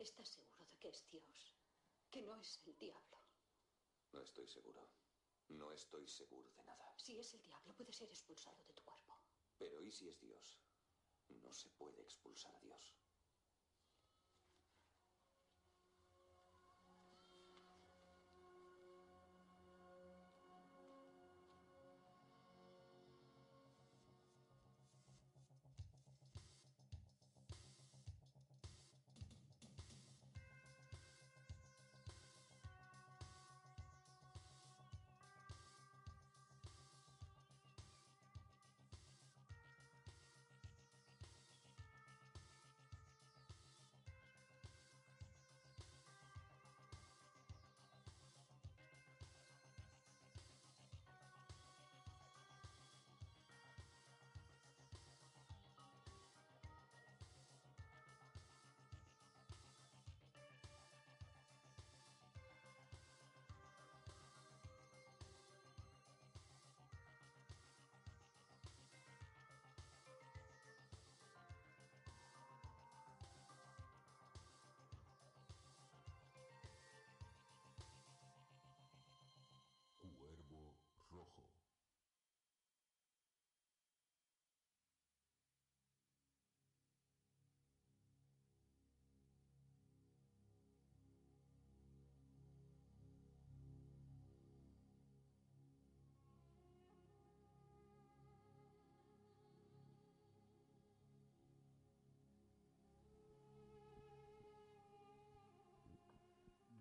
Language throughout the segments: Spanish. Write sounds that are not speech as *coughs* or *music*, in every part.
¿Estás seguro de que es Dios? Que no es el diablo. No estoy seguro. No estoy seguro de nada. Si es el diablo, puede ser expulsado de tu cuerpo. Pero ¿y si es Dios? No se puede expulsar a Dios.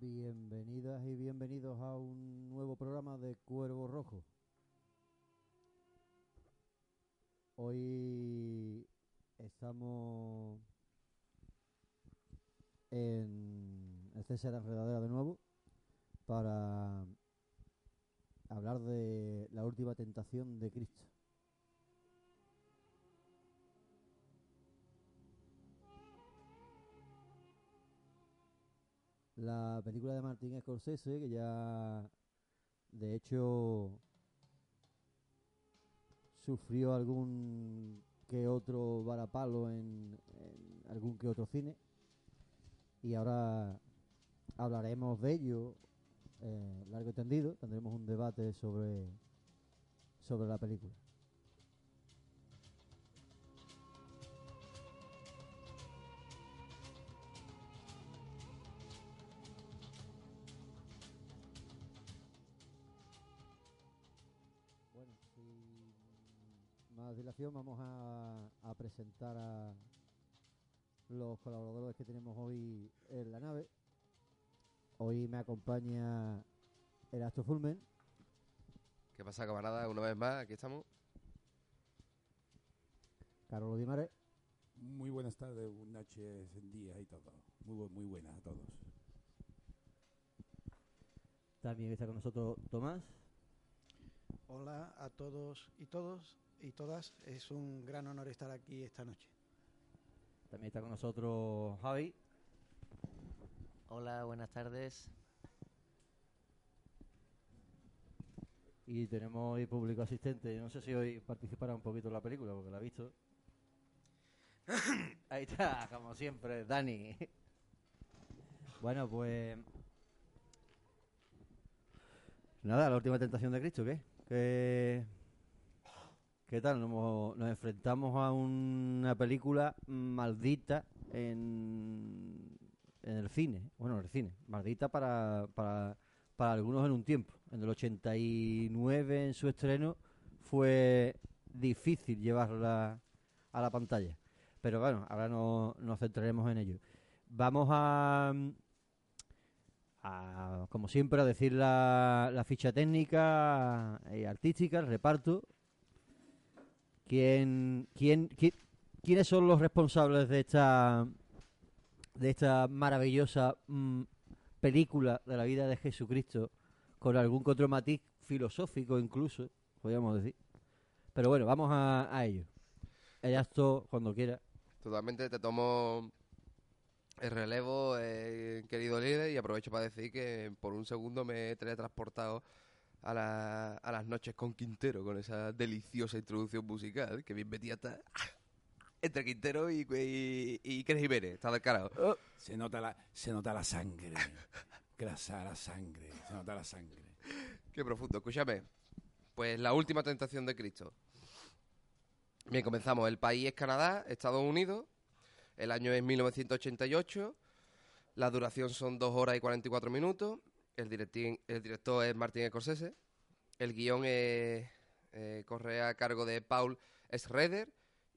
Bienvenidas y bienvenidos a un nuevo programa de Cuervo Rojo. Hoy estamos en el César Enredadera de nuevo para hablar de la última tentación de Cristo. La película de Martin Scorsese, que ya de hecho sufrió algún que otro varapalo en, en algún que otro cine. Y ahora hablaremos de ello eh, largo y tendido. Tendremos un debate sobre, sobre la película. Vamos a, a presentar a los colaboradores que tenemos hoy en la nave. Hoy me acompaña Erasto Fulmen, ¿Qué pasa, camarada? Una vez más, aquí estamos. Carlos Dimare Muy buenas tardes, noches, días y todo. Muy, muy buenas a todos. también está con nosotros Tomás Hola a todos y todos y todas. Es un gran honor estar aquí esta noche. También está con nosotros Javi. Hola, buenas tardes. Y tenemos hoy público asistente. No sé si hoy participará un poquito en la película, porque la ha visto. *coughs* Ahí está, como siempre, Dani. Bueno, pues... Nada, la última tentación de Cristo, ¿qué? ¿Qué, tal? Nos, enfrentamos a una película maldita en cine. Bueno, el cine. Maldita para, para, para algunos en un tiempo. En el 89, en su estreno, fue difícil llevarla a la pantalla. Pero bueno, ahora no, nos centraremos en ello. Vamos a, a, como siempre, a decir la, ficha técnica y artística, el reparto. ¿Quién, quién, quién, quiénes son los responsables de esta de esta maravillosa mm, película de la vida de Jesucristo con algún otro matiz filosófico incluso, podríamos decir. Pero bueno, vamos a, ello. Ella esto cuando quiera. Totalmente te tomo el relevo, eh, querido líder, y aprovecho para decir que por un segundo me he teletransportado a, la- a las noches con Quintero, con esa deliciosa introducción musical, que bien metida está entre Quintero y, y, y Cres Jiménez, está del carajo. Se nota la, se nota la sangre. Grasa la sangre. Se nota la sangre. Qué profundo. Escúchame. Pues la última tentación de Cristo. Bien, comenzamos. El país es Canadá, Estados Unidos. El año es 1988. La duración son 2 horas y 44 minutos. El, el director es Martin Scorsese. El guion eh, corre a cargo de Paul Schrader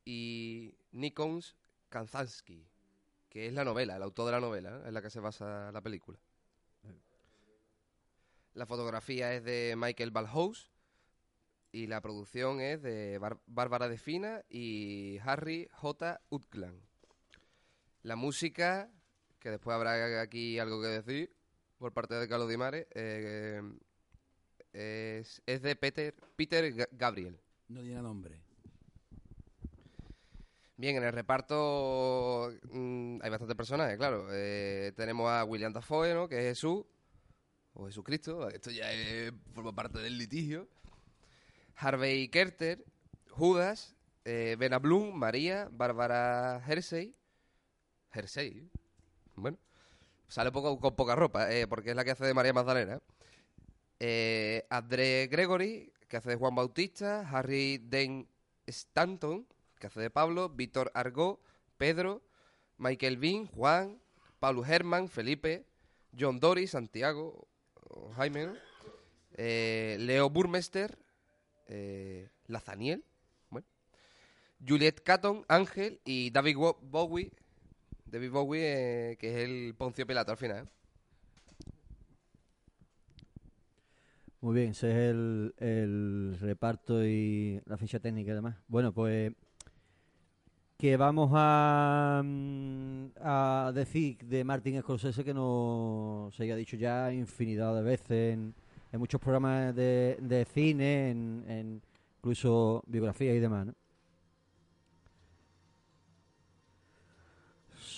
y Nikons Kanzansky, que es la novela, el autor de la novela, ¿eh? en la que se basa la película. La fotografía es de Michael Balhouse y la producción es de Bar- Bárbara De Fina y Harry J. Utland. La música, que después habrá aquí algo que decir por parte de Carlos Di Mare, eh, es, es de Peter, Peter Ga- Gabriel. No tiene nombre. Bien, en el reparto mm, hay bastantes personajes, claro. Eh, tenemos a William Dafoe, ¿no? Que es Jesús, o Jesucristo, esto ya es- forma parte del litigio. Harvey Kerter, Judas, eh, Bena Bloom, María, Bárbara Hersey. Hersey, bueno, sale poco, con poca ropa, eh, porque es la que hace de María Magdalena. Eh, André Gregory, que hace de Juan Bautista, Harry Dane Stanton, que hace de Pablo, Víctor Argó, Pedro, Michael Bean, Juan, Pablo Herman, Felipe, John Dory, Santiago, Jaime. Eh, Leo Burmester, eh, Lazaniel, Juliet Catton, Ángel y David Bowie, David Bowie, eh, que es el Poncio Pilato al final. Muy bien, ese es el, reparto y la ficha técnica y demás. Bueno, pues que vamos a, mm, a decir de Martin Scorsese que no se haya dicho ya infinidad de veces en, muchos programas de, cine, en, incluso biografías y demás.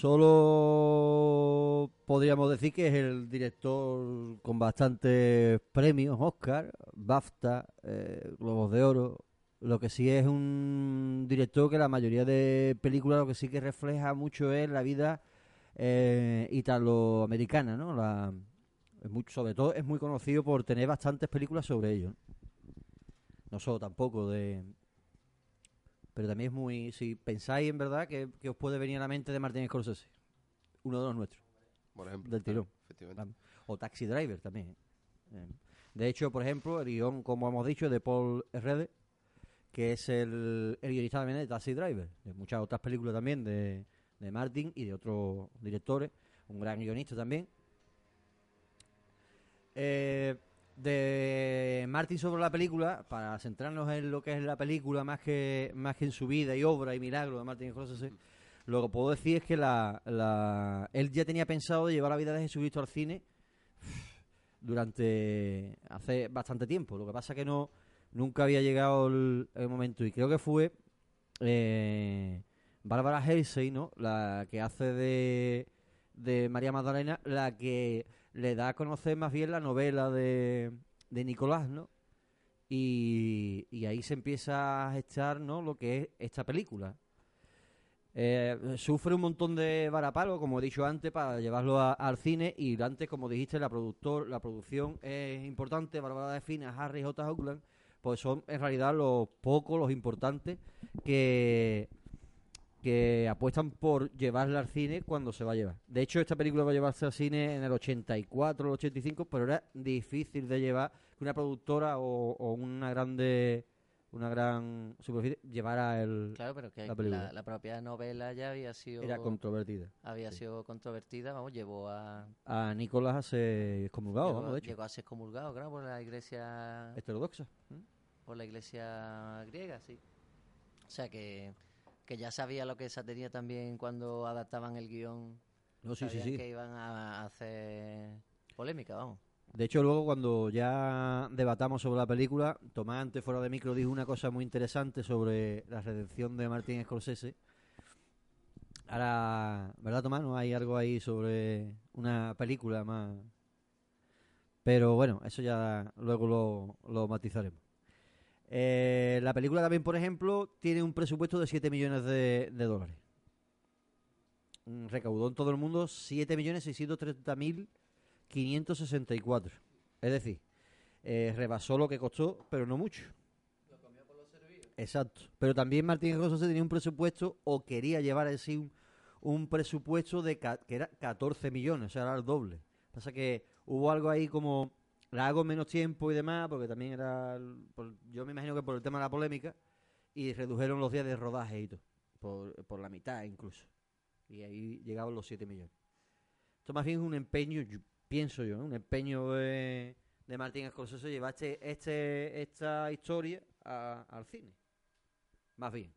Solo podríamos decir que es el director con bastantes premios, Oscar, BAFTA, eh, Globos de Oro. Lo que sí es un director que la mayoría de películas lo que sí que refleja mucho es la vida eh, italoamericana, ¿no? La, mucho, sobre todo es muy conocido por tener bastantes películas sobre ello. No solo tampoco de... Pero también es muy... Si pensáis en verdad que, que os puede venir a la mente de Martin Scorsese. Uno de los nuestros. Por ejemplo. Del tirón. efectivamente. O Taxi Driver también. ¿eh? Eh, De hecho, por ejemplo, el guion, como hemos dicho, de Paul Rede, que es el, el guionista también de Taxi Driver, de muchas otras películas también de, de Martin y de otros directores, un gran guionista también. Eh, de Martin sobre la película, para centrarnos en lo que es la película más que más que en su vida y obra y milagro de Martin Scorsese, lo que puedo decir es que la, la- él ya tenía pensado llevar la vida de Jesucristo al cine *sighs* durante hace bastante tiempo. Lo que pasa que no nunca había llegado el, el momento y creo que fue eh, Bárbara Hersey, ¿no? La que hace de, de María Magdalena, la que le da a conocer más bien la novela de, de Nicolás, ¿no? Y, y ahí se empieza a gestar, ¿no? Lo que es esta película. Eh, sufre un montón de varapalo, como he dicho antes, para llevarlo al cine. Y antes, como dijiste, la productor, la producción es importante. Bárbara de Fina, Harry J. Hoagland, pues son en realidad los pocos, los importantes que que apuestan por llevarla al cine cuando se va a llevar. De hecho, esta película va a llevarse al cine en el 84, el 85, pero era difícil de llevar que una productora o, o una grande una gran superficie llevara el Claro, pero que la la, la propia novela ya había sido era controvertida. había sí. sido controvertida, vamos, llevó a A Nicolás a ser excomulgado, llegó, vamos, de hecho. llegó a ser excomulgado, claro, por la iglesia Heterodoxa. ¿eh? por la iglesia griega, sí. O sea que, que ya sabía lo que se tenía también cuando adaptaban el guion. No, sí, sí, sí. que iban a hacer polémica, vamos. De hecho, luego cuando ya debatamos sobre la película, Tomás antes fuera de micro dijo una cosa muy interesante sobre la redención de Martin Scorsese. Ahora, ¿verdad Tomás? No hay algo ahí sobre una película más... Pero bueno, eso ya luego lo, lo matizaremos. Eh, la película también, por ejemplo, tiene un presupuesto de 7 millones de, dólares. Mm, Recaudó en todo el mundo 7.630.564. Es decir, eh, rebasó lo que costó, pero no mucho. Exacto. Pero también Martín Scorsese tenía un presupuesto, o quería llevar así un, un presupuesto de que era 14 millones, o sea, era el doble. Pasa que hubo algo ahí como la hago en menos tiempo y demás, porque también era, yo me imagino que por el tema de la polémica, y redujeron los días de rodaje y todo, por, por la mitad incluso. Y ahí llegaban los 7 millones. Esto más bien es un empeño, pienso yo, un empeño de, de Martín Scorsese llevar este, esta historia al cine. Más bien.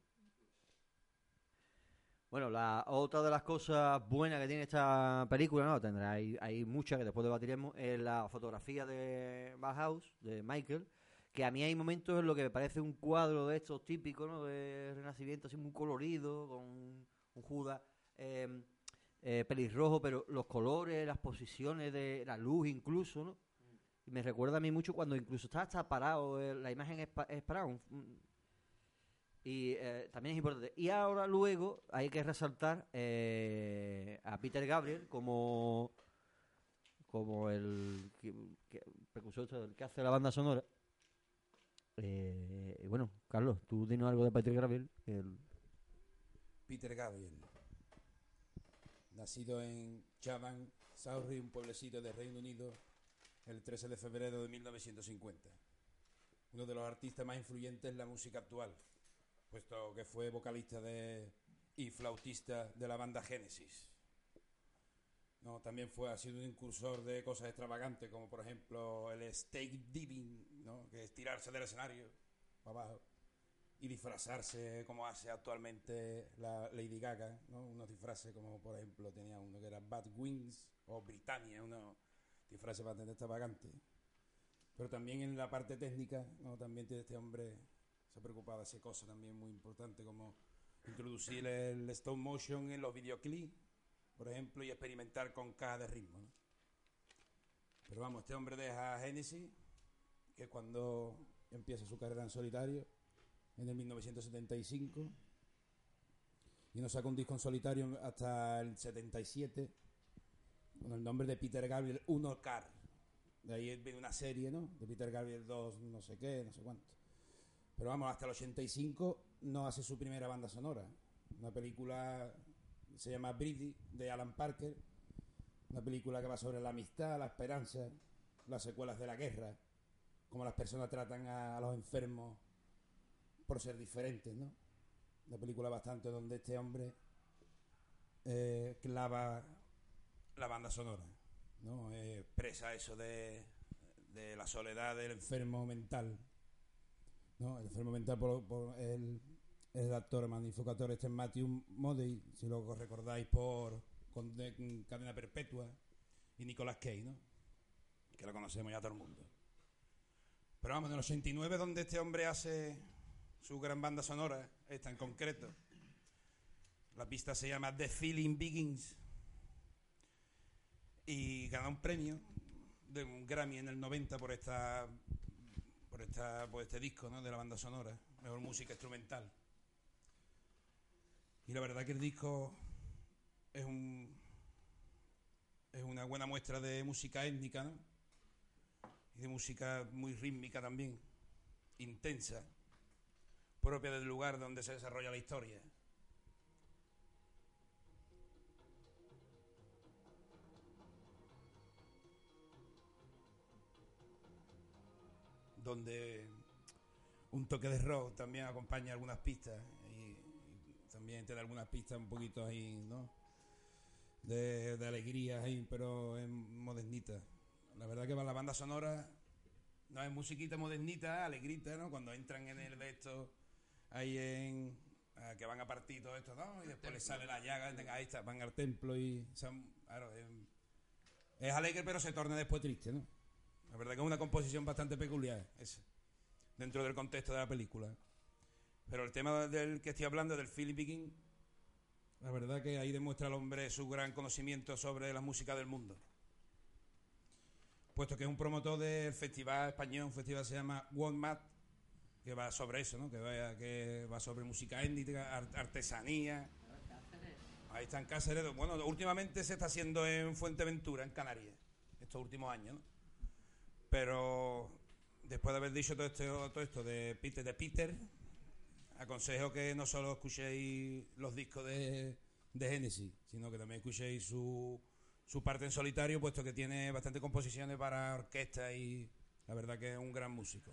Bueno, la otra de las cosas buenas que tiene esta película, no, tendrá hay, hay muchas que después debatiremos, es la fotografía de Bauhaus, de Michael, que a mí hay momentos en lo que me parece un cuadro de estos típicos, ¿no? De Renacimiento, así muy colorido, con un Judas eh, eh, pelirrojo, pero los colores, las posiciones de la luz incluso, ¿no? Y me recuerda a mí mucho cuando incluso está hasta parado, eh, la imagen es, pa- es parada, un- y eh, también es importante. Y ahora luego hay que resaltar eh, a Peter Gabriel como como el precursor, el que hace la banda sonora. Eh, y bueno, Carlos, tú dinos algo de Peter Gabriel. el- Peter Gabriel. Nacido en Chatham, Surrey, un pueblecito de Reino Unido, el 13 de febrero de 1950. Uno de los artistas más influyentes en la música actual, puesto que fue vocalista de, y flautista de la banda Genesis. No, también fue, ha sido un incursor de cosas extravagantes, como por ejemplo el steak diving, ¿no? que es tirarse del escenario para abajo y disfrazarse como hace actualmente la Lady Gaga, ¿no? Unos disfraces como por ejemplo tenía uno que era Bad Wings o Britannia, unos disfraces bastante extravagantes. Pero también en la parte técnica, ¿no? También tiene este hombre se ha preocupado de hacer cosas también muy importantes como introducir el stop motion en los videoclips, por ejemplo, y experimentar con cajas de ritmo. Pero vamos, este hombre deja Genesis, que cuando empieza su carrera en solitario, en el 1975 y no saca un disco en solitario hasta el 77 con el nombre de Peter Gabriel 1 Car. De ahí viene una serie, ¿no? De Peter Gabriel 2, no sé qué, no sé cuánto. Pero vamos, hasta el 85 no hace su primera banda sonora. Una película se llama Brady, de Alan Parker. Una película que va sobre la amistad, la esperanza, las secuelas de la guerra, cómo las personas tratan a, los enfermos por ser diferentes, ¿no? Una película bastante donde este hombre eh, clava la banda sonora, ¿no? Eh, expresa eso de, de la soledad del enfermo mental, ¿no? El enfermo mental por, el, el actor, magnífico actor, este es Matthew Modey, si lo recordáis por Cadena Perpetua, y Nicolas Cage, ¿no? Que lo conocemos ya todo el mundo. Pero vamos, en el 89 donde este hombre hace su gran banda sonora, esta en concreto. La pista se llama The Feeling Begins. Y gana un premio de un Grammy en el 90 por esta por esta por este disco, ¿no? de la banda sonora, mejor música instrumental. Y la verdad que el disco es un es una buena muestra de música étnica. Y de música muy rítmica también, intensa propia del lugar donde se desarrolla la historia. Donde un toque de rock también acompaña algunas pistas y, y también tiene algunas pistas un poquito ahí, ¿no? De, de alegría ahí, pero es modernita. La verdad que la banda sonora no es musiquita modernita, alegrita, ¿no? Cuando entran en el de esto ahí en ah, que van a partir todo esto, ¿no? Y después les sale la llaga, ahí está, van al templo y claro, es, es alegre pero se torna después triste, ¿no? La verdad que es una composición bastante peculiar esa, dentro del contexto de la película. Pero el tema del que estoy hablando, del Philip King, la verdad que ahí demuestra el hombre su gran conocimiento sobre la música del mundo. Puesto que es un promotor del festival español, un festival que se llama One Mat, que va sobre eso, ¿no? Que va, que va sobre música étnica, ar- artesanía. Ahí está en Cáceres. Bueno, últimamente se está haciendo en Fuenteventura, en Canarias, estos últimos años, ¿no? Pero después de haber dicho todo esto, todo esto de Peter, de Peter, aconsejo que no solo escuchéis los discos de, de Genesis, sino que también escuchéis su, su parte en solitario, puesto que tiene bastantes composiciones para orquesta y la verdad que es un gran músico.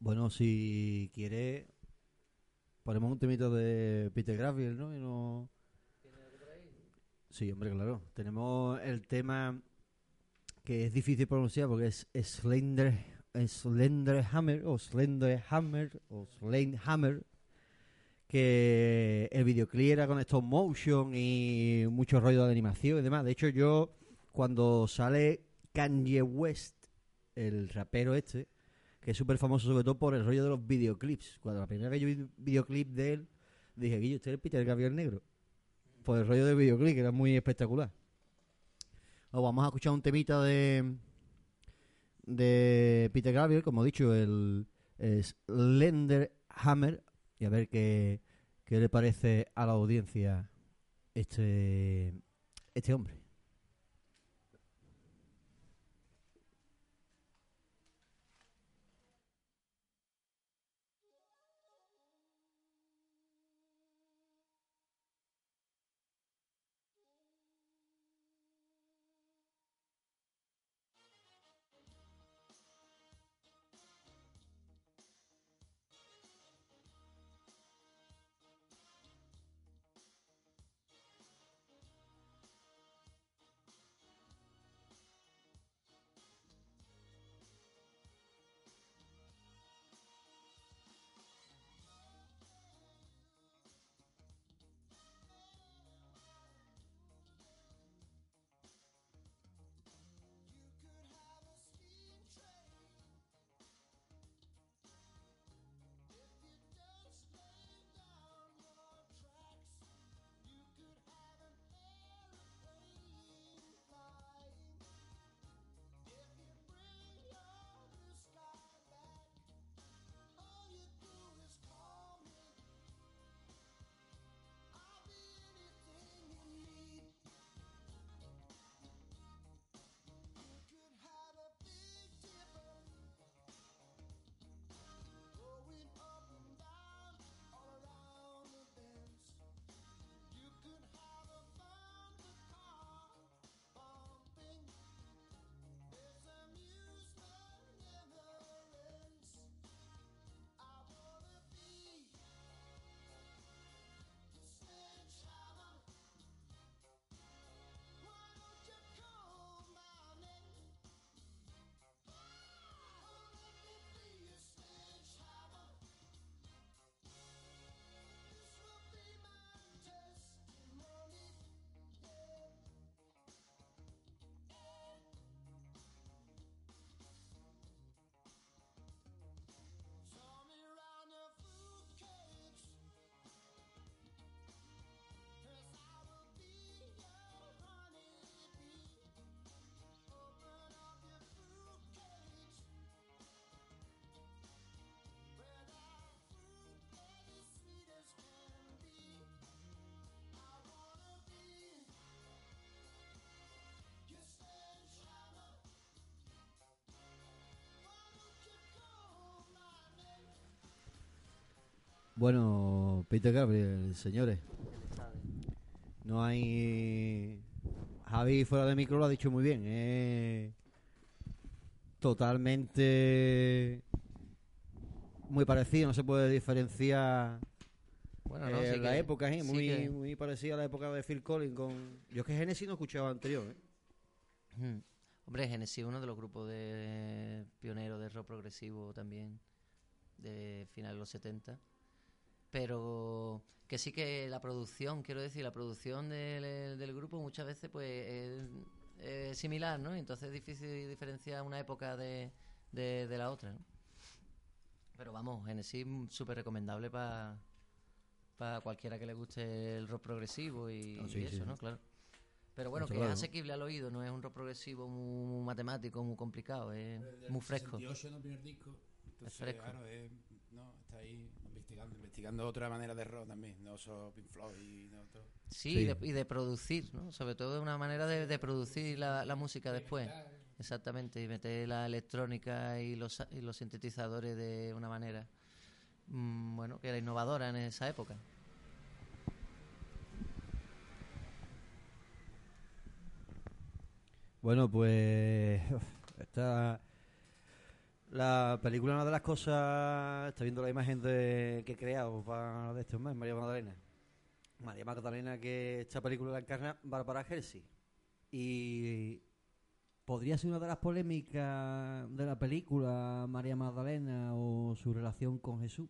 Bueno, si quiere, ponemos un temito de Peter Gabriel, ¿no? Y no... Sí, hombre, claro. Tenemos el tema que es difícil pronunciar porque es Slender, Slender Hammer o Slender Hammer o Hammer que el videoclip era con stop motion y mucho rollo de animación y demás. De hecho, yo cuando sale Kanye West, el rapero este, que es súper famoso sobre todo por el rollo de los videoclips. Cuando la primera vez que yo vi videoclip de él, dije, Guillo, este es Peter Gabriel Negro. Por el rollo del videoclip, era muy espectacular. Vamos a escuchar un temita de de Peter Gabriel, como he dicho, el Slender Hammer, y a ver qué, qué le parece a la audiencia este, este hombre. Bueno, Peter Gabriel, señores. No hay Javi fuera de micro lo ha dicho muy bien. Es totalmente muy parecido, no se puede diferenciar Bueno, no, eh, sí la que- época, ¿eh? sí muy, que- muy parecida a la época de Phil Collins con... Yo es que Genesis no escuchaba anterior, ¿eh? Ujú. Hombre, Genesis uno de los grupos de pioneros de rock progresivo también, de finales de los 70. Pero que sí que la producción, quiero decir, la producción del, del grupo muchas veces pues es, es similar, ¿no? Entonces es difícil diferenciar una época de, de, de la otra, ¿no? Pero vamos, Genesis súper recomendable para cualquiera que le guste el rock progresivo y, Ah, sí, y sí, eso, sí. ¿no? Claro. Pero bueno, que claro, es ¿no? asequible al oído, no es un rock progresivo muy, muy matemático, muy complicado, es muy fresco. 68 en el primer disco. Entonces, fresco. claro, es- no, investigando, otra manera de rock también, no solo Pink Floyd y no otro. Sí, Sí. Y, de, y de producir, ¿no? Sobre todo una manera de, de producir la, la música después. Exactamente, y meter la electrónica y los, y los sintetizadores de una manera, mm, bueno, que era innovadora en esa época. Bueno, pues *laughs* esta la película una de las cosas está viendo la imagen de, que he creado para de este mes María Magdalena. María Magdalena que esta película la encarna Bárbara Hershey y podría ser una de las polémicas de la película María Magdalena o su relación con Jesús.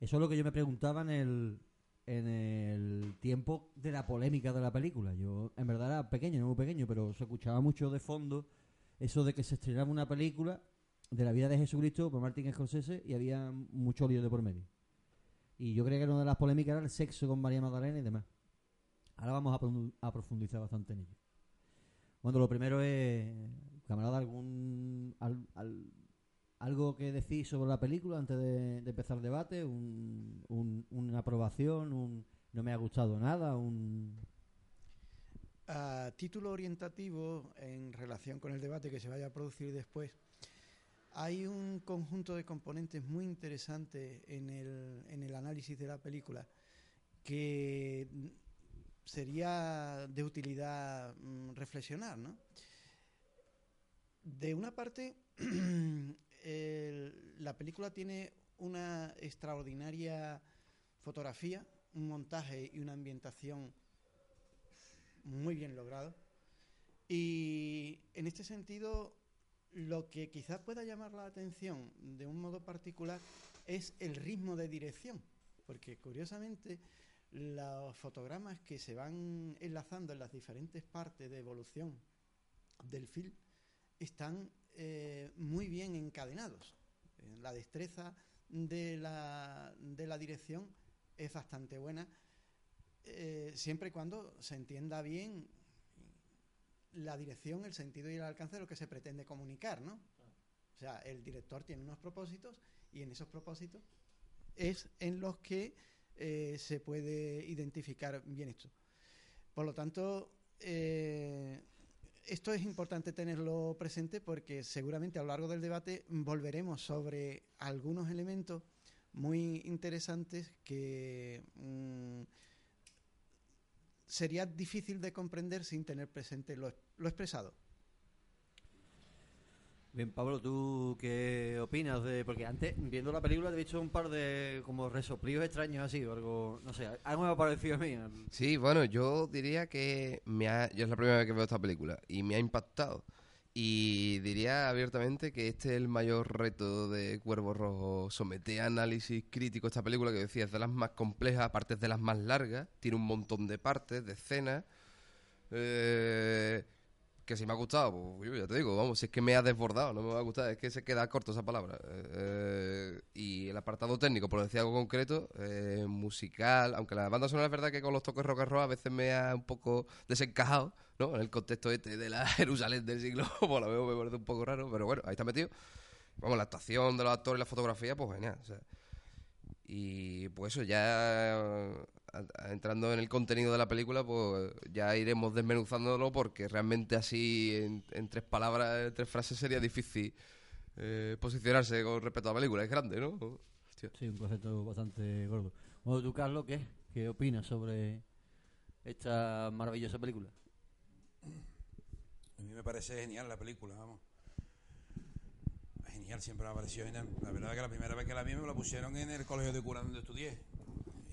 Eso es lo que yo me preguntaba en el en el tiempo de la polémica de la película. Yo, en verdad, era pequeño, no muy pequeño, pero se escuchaba mucho de fondo eso de que se estrenaba una película de la vida de Jesucristo por Martin Scorsese y había mucho lío de por medio. Y yo creía que una de las polémicas era el sexo con María Magdalena y demás. Ahora vamos a, profu- a profundizar bastante en ello. Bueno, lo primero es, camarada, algún al- al- algo que decir sobre la película antes de, empezar el debate, un, un- una aprobación, un no me ha gustado nada, un A título orientativo, en relación con el debate que se vaya a producir después, hay un conjunto de componentes muy interesantes en el, análisis de la película que sería de utilidad mm, reflexionar, ¿no? De una parte, *clears throat* la película tiene una extraordinaria fotografía, un montaje y una ambientación muy bien logrado. Y en este sentido, lo que quizás pueda llamar la atención de un modo particular es el ritmo de dirección, porque curiosamente los fotogramas que se van enlazando en las diferentes partes de evolución del film están eh, muy bien encadenados. Eh, La destreza de la, de la dirección es bastante buena, eh, siempre y cuando se entienda bien la dirección, el sentido y el alcance de lo que se pretende comunicar, ¿no? O sea, el director tiene unos propósitos y en esos propósitos es en los que eh, se puede identificar bien esto. Por lo tanto, eh, esto es importante tenerlo presente porque seguramente a lo largo del debate volveremos sobre algunos elementos muy interesantes que mm, sería difícil de comprender sin tener presente lo, lo expresado. Bien, Pablo, ¿tú qué opinas de...? Porque antes, viendo la película, te he visto un par de como resoplidos extraños así, o algo... No sé, algo me ha parecido a mí. Sí, bueno, yo diría que me ha, yo es la primera vez que veo esta película y me ha impactado. Y diría abiertamente que este es el mayor reto de Cuervo Rojo. Someter a análisis crítico esta película que decía es de las más complejas, aparte es de las más largas, tiene un montón de partes, de escenas. Eh, que si me ha gustado, pues yo ya te digo, vamos, si es que me ha desbordado, no me va a gustar, es que se queda corto esa palabra. Eh, y el apartado técnico, por decir algo concreto, eh, musical, aunque la banda sonora es verdad que con los toques rock and roll a veces me ha un poco desencajado, ¿no? En el contexto este de la *laughs* Jerusalén del siglo, *laughs* pues la veo, me parece un poco raro, pero bueno, ahí está metido. Vamos, la actuación de los actores y la fotografía, pues genial, o sea. Y pues eso, ya entrando en el contenido de la película, pues ya iremos desmenuzándolo porque realmente así en, en tres palabras, en tres frases sería difícil eh, posicionarse con respecto a la película. Es grande, ¿no? Hostia. Sí, un concepto bastante gordo. Bueno, ¿tú, Carlos, qué? ¿Qué opinas sobre esta maravillosa película? A mí me parece genial la película, vamos. Genial, siempre me ha parecido genial. La verdad que la primera vez que la vi me la pusieron en el colegio de cura donde estudié.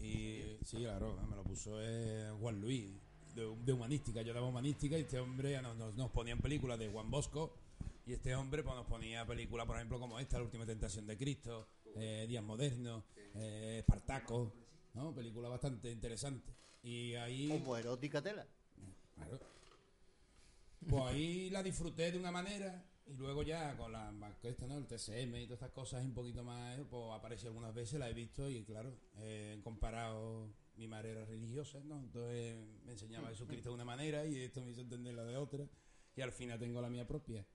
Y sí, claro, me lo puso eh, Juan Luis, de, de humanística. Yo daba humanística y este hombre ya nos, nos, nos ponía en películas de Juan Bosco. Y este hombre pues, nos ponía películas, por ejemplo, como esta, La última tentación de Cristo, eh, Días Modernos, eh, Espartaco, ¿no? Película bastante interesante. Y ahí... Homoerótica tela. Claro. Pues ahí la disfruté de una manera y luego ya con la esta, ¿no? el TSM y todas estas cosas un poquito más, pues apareció algunas veces, la he visto y claro, he comparado mi manera religiosa, ¿no? Entonces me enseñaba a Jesucristo de una manera y esto me hizo entender la de otra y al final tengo la mía propia.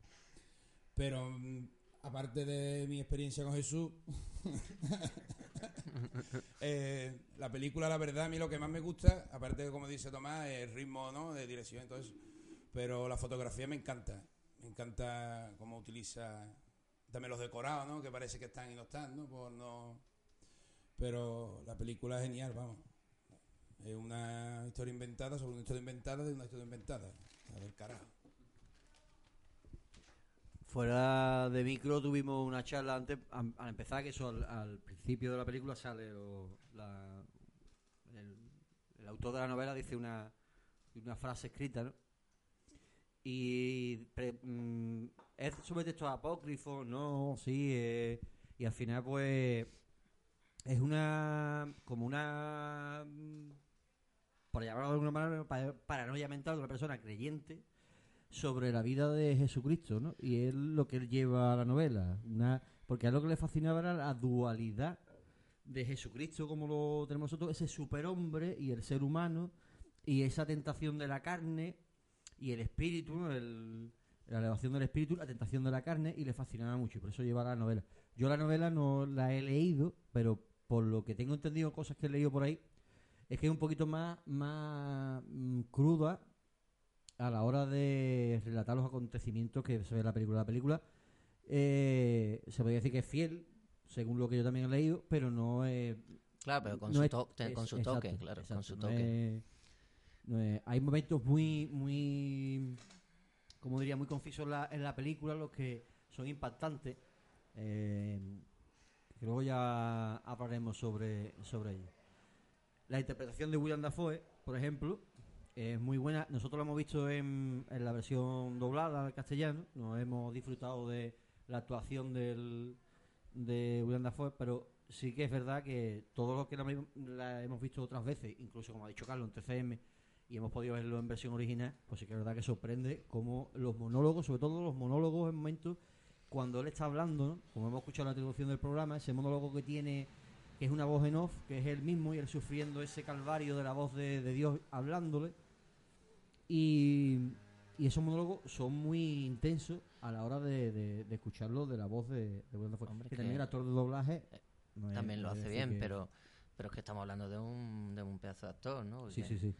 Pero mm, aparte de mi experiencia con Jesús, *laughs* eh, la película, la verdad, a mí lo que más me gusta, aparte de como dice Tomás, el ritmo ¿no? de dirección, entonces, pero la fotografía me encanta. Me encanta cómo utiliza también los decorados, ¿no? Que parece que están y no están, ¿no? Por no... Pero la película es genial, vamos. Es una historia inventada sobre una historia inventada de una historia inventada. A ver, carajo. Fuera de micro tuvimos una charla antes, al empezar, que eso al, principio de la película sale el, el autor de la novela dice una, una frase escrita, ¿no? Y pre- mm, es sobre textos apócrifos, no, sí, eh, y al final pues es una como una mm, por llamarlo de alguna manera pa- paranoia mental de una persona creyente sobre la vida de Jesucristo, ¿no? Y es lo que él lleva a la novela, una porque a lo que le fascinaba era la dualidad de Jesucristo como lo tenemos nosotros, ese superhombre y el ser humano y esa tentación de la carne y el espíritu, ¿no? El- la elevación del espíritu, la tentación de la carne y le fascinaba mucho y por eso lleva la novela. Yo la novela no la he leído, pero por lo que tengo entendido, cosas que he leído por ahí, es que es un poquito más, más mm, cruda a la hora de relatar los acontecimientos que se ve en la película. La película eh, se podría decir que es fiel, según lo que yo también he leído, pero no es... Claro, pero con no su es- to- te- con su exacto, toque, claro, con su toque. es- no es- hay momentos muy, muy, como diría, muy confusos en la, la película, los que son impactantes. eh, que luego ya hablaremos sobre, sobre ello. La interpretación de William Dafoe, por ejemplo, es muy buena. Nosotros lo hemos visto en, en la versión doblada al castellano. Nos hemos disfrutado de la actuación del, de William Dafoe, pero sí que es verdad que todo lo que la, la hemos visto otras veces, incluso como ha dicho Carlos en TCM, y hemos podido verlo en versión original, pues sí que es verdad que sorprende como los monólogos, sobre todo los monólogos en momentos cuando él está hablando, ¿no? como hemos escuchado en la introducción del programa, ese monólogo que tiene, que es una voz en off, que es él mismo y él sufriendo ese calvario de la voz de, de Dios hablándole. Y, y esos monólogos son muy intensos a la hora de, de, de escucharlo de la voz de, de. Hombre, que que- también el actor de doblaje no es- También lo hace bien, que- pero pero es que estamos hablando de un, de un pedazo de actor, ¿no? Sí, sí, sí.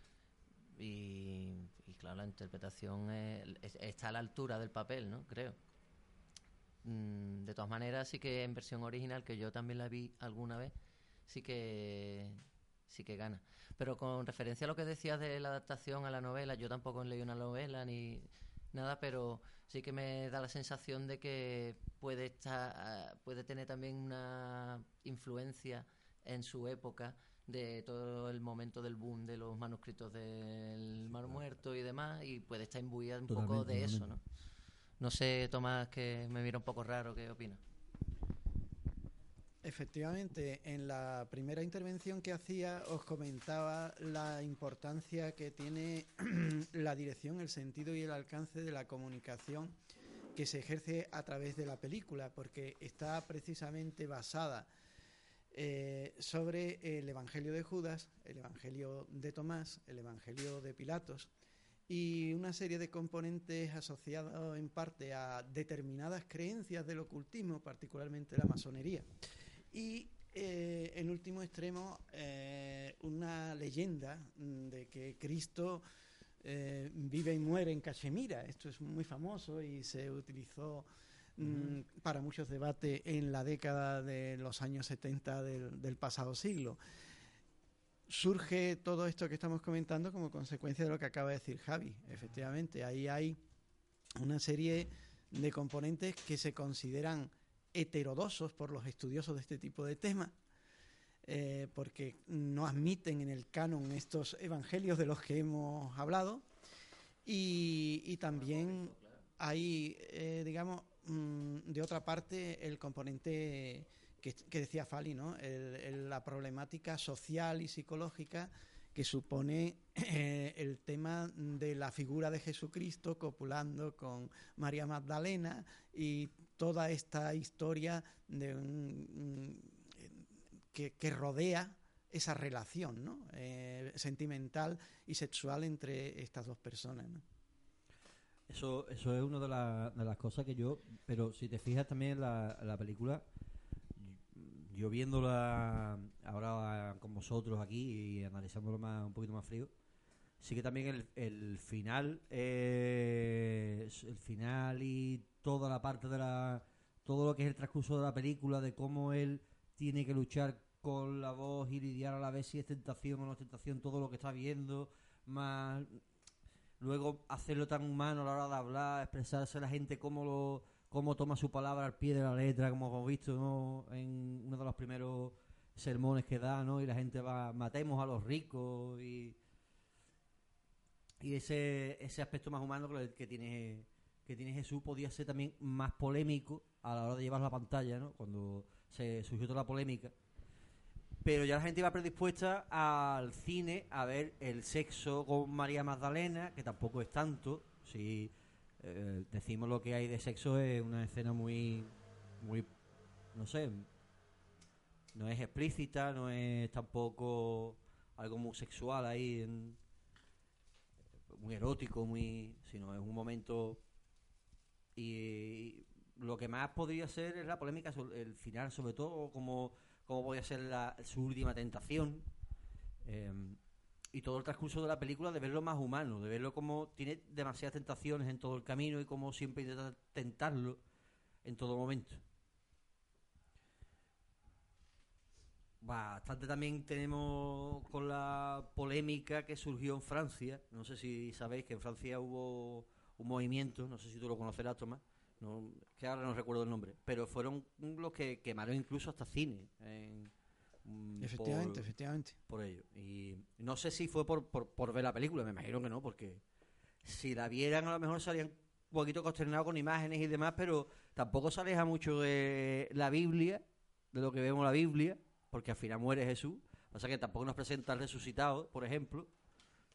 Y, claro, la interpretación es- es- está a la altura del papel, ¿no? Creo. Mm, de todas maneras, sí que en versión original, que yo también la vi alguna vez, sí que sí que gana. Pero con referencia a lo que decías de la adaptación a la novela, yo tampoco leído una novela ni nada, pero sí que me da la sensación de que puede estar, puede tener también una influencia en su época de todo el momento del boom de los manuscritos del Mar Muerto y demás, y puede estar imbuida un poco Totalmente, de eso, ¿no? No sé, Tomás, que me mira un poco raro, ¿qué opinas? Efectivamente, en la primera intervención que hacía os comentaba la importancia que tiene *clears throat* la dirección, el sentido y el alcance de la comunicación que se ejerce a través de la película, porque está precisamente basada eh, sobre el Evangelio de Judas, el Evangelio de Tomás, el Evangelio de Pilatos y una serie de componentes asociados en parte a determinadas creencias del ocultismo, particularmente la masonería. Y eh, en último extremo, eh, una leyenda mm, de que Cristo eh, vive y muere en Cachemira. Esto es muy famoso y se utilizó mm, para muchos debates en la década de los años 70 del, del pasado siglo. surge todo esto que estamos comentando como consecuencia de lo que acaba de decir Javi. Efectivamente, ahí hay una serie de componentes que se consideran heterodosos por los estudiosos de este tipo de temas, eh, porque no admiten en el canon estos evangelios de los que hemos hablado, y, y también hay, eh, digamos, de otra parte, el componente que, decía Fali, ¿no? La problemática social y psicológica que supone eh, el tema de la figura de Jesucristo copulando con María Magdalena y toda esta historia un- que, rodea esa relación ¿no? Eh, sentimental y sexual entre estas dos personas. Eso, eso es una de, la- de las cosas que yo. Pero si te fijas también la, la película, yo viéndola ahora con vosotros aquí y analizándolo más, un poquito más frío, sí que también el, el final, eh, el final y toda la parte de la. todo lo que es el transcurso de la película, de cómo él tiene que luchar con la voz y lidiar a la vez si es tentación o no es tentación, todo lo que está viendo, más luego hacerlo tan humano a la hora de hablar, expresarse a la gente cómo lo cómo toma su palabra al pie de la letra, como hemos visto en uno de los primeros sermones que da, ¿no? Y la gente va, matemos a los ricos y y ese, ese aspecto más humano que, tiene que tiene Jesús podía ser también más polémico a la hora de llevar la pantalla, ¿no? Cuando se surgió toda la polémica. Pero ya la gente iba predispuesta al cine a ver el sexo con María Magdalena, que tampoco es tanto. Si eh, decimos lo que hay de sexo, es una escena muy, muy, no sé, no es explícita, no es tampoco algo muy sexual ahí, en- muy erótico, muy, sino es un momento y lo que más podría ser es la polémica el final, sobre todo, como, como podría ser la, su última tentación. eh, y todo el transcurso de la película de verlo más humano, de verlo como tiene demasiadas tentaciones en todo el camino y como siempre intenta tentarlo en todo momento. Bastante también tenemos con la polémica que surgió en Francia. No sé si sabéis que en Francia hubo un movimiento, no sé si tú lo conocerás, Tomás, no, que ahora no recuerdo el nombre, pero fueron los que quemaron incluso hasta cine. en- mm, Efectivamente, por- efectivamente. por ello. Y no sé si fue por, por, por ver la película, me imagino que no, porque si la vieran a lo mejor salían un poquito consternados con imágenes y demás, pero tampoco se aleja mucho de la Biblia, de lo que vemos en la Biblia, porque al final muere Jesús. O sea que tampoco nos presenta al resucitado, por ejemplo.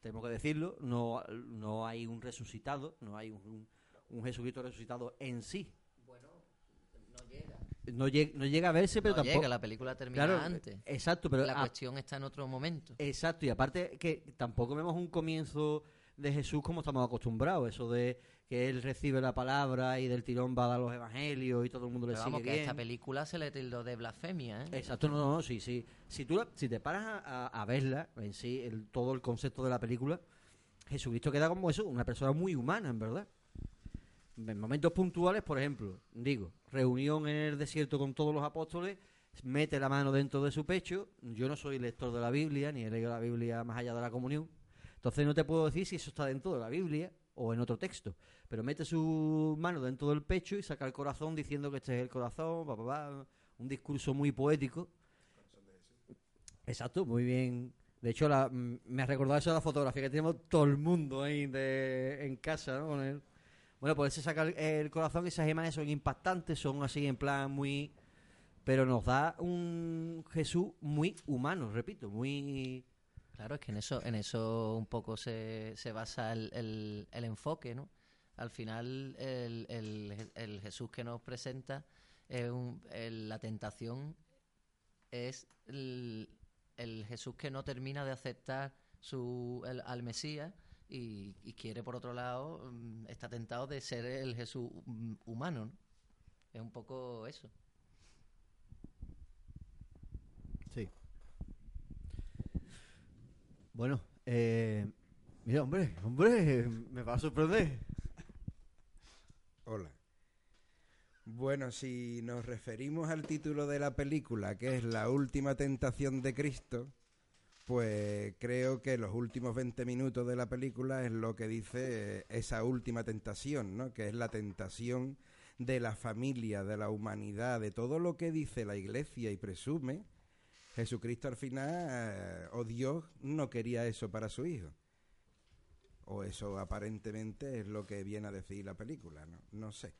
Tenemos que decirlo, no, no hay un resucitado, no hay un, un Jesucristo resucitado en sí. Bueno, no llega. No llega, no llega a verse, pero No tampoco... llega, la película termina Claro, antes. Exacto, pero la a- cuestión está en otro momento. Exacto, y aparte que tampoco vemos un comienzo de Jesús como estamos acostumbrados, eso de que él recibe la palabra y del tirón va a dar los evangelios y todo el mundo le Pero sigue vamos, que a bien. esta película se le tildó de blasfemia, ¿eh? Exacto, no, no, sí, sí. Si tú la- si te paras a, a- a verla, en sí, el, todo el concepto de la película, Jesucristo queda como eso, una persona muy humana, en verdad. En momentos puntuales, por ejemplo, digo, reunión en el desierto con todos los apóstoles, mete la mano dentro de su pecho. Yo no soy lector de la Biblia, ni he leído la Biblia más allá de la comunión. Entonces no te puedo decir si eso está dentro de la Biblia o en otro texto. Pero mete su mano dentro del pecho y saca el corazón diciendo que este es el corazón, pa, pa, un discurso muy poético. Exacto, muy bien. De hecho, la, mm, me ha recordado eso de la fotografía que tenemos todo el mundo ahí de- en casa. Con él. Bueno, pues se saca el, corazón y esas imágenes son impactantes, son así en plan muy... Pero nos da un Jesús muy humano, repito, muy... Claro, es que en eso, en eso un poco se, se basa el, el- enfoque, ¿no? Al final, el, el- Jesús que nos presenta, la tentación es el, Jesús que no termina de aceptar su, al Mesías y, y quiere, por otro lado, mm, está tentado de ser el Jesús humano, ¿no? Es un poco eso. Sí. Bueno, eh, mira, hombre, hombre, me va a sorprender. Hola. Bueno, si nos referimos al título de la película, que es La última tentación de Cristo, pues creo que los últimos 20 minutos de la película es lo que dice esa última tentación, ¿no? Que es la tentación de la familia, de la humanidad, de todo lo que dice la iglesia y presume. Jesucristo al final, eh, o Dios, no quería eso para su hijo. O eso aparentemente es lo que viene a decir la película, ¿no? No sé.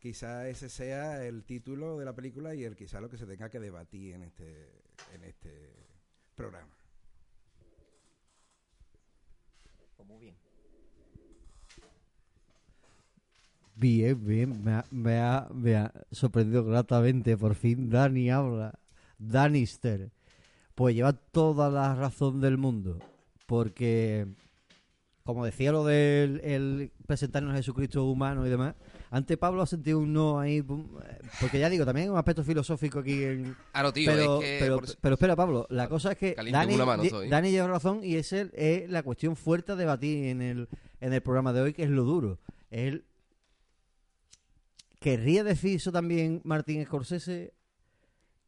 Quizá ese sea el título de la película y el quizá lo que se tenga que debatir en este, en este programa. Muy bien. Bien, bien, me ha, me ha- me ha sorprendido gratamente. Por fin Dani habla. Danister. Pues lleva toda la razón del mundo. Porque, como decía lo del el presentarnos a Jesucristo humano y demás, antes Pablo ha sentido un no ahí. eh, Porque ya digo, también hay un aspecto filosófico aquí. En, Claro, tío, pero, es que pero, por pero espera, Pablo, la cosa es que Dani, mano lleva razón y esa es, la cuestión fuerte a debatir en el, en el programa de hoy, que es lo duro. Él querría decir eso también Martín Scorsese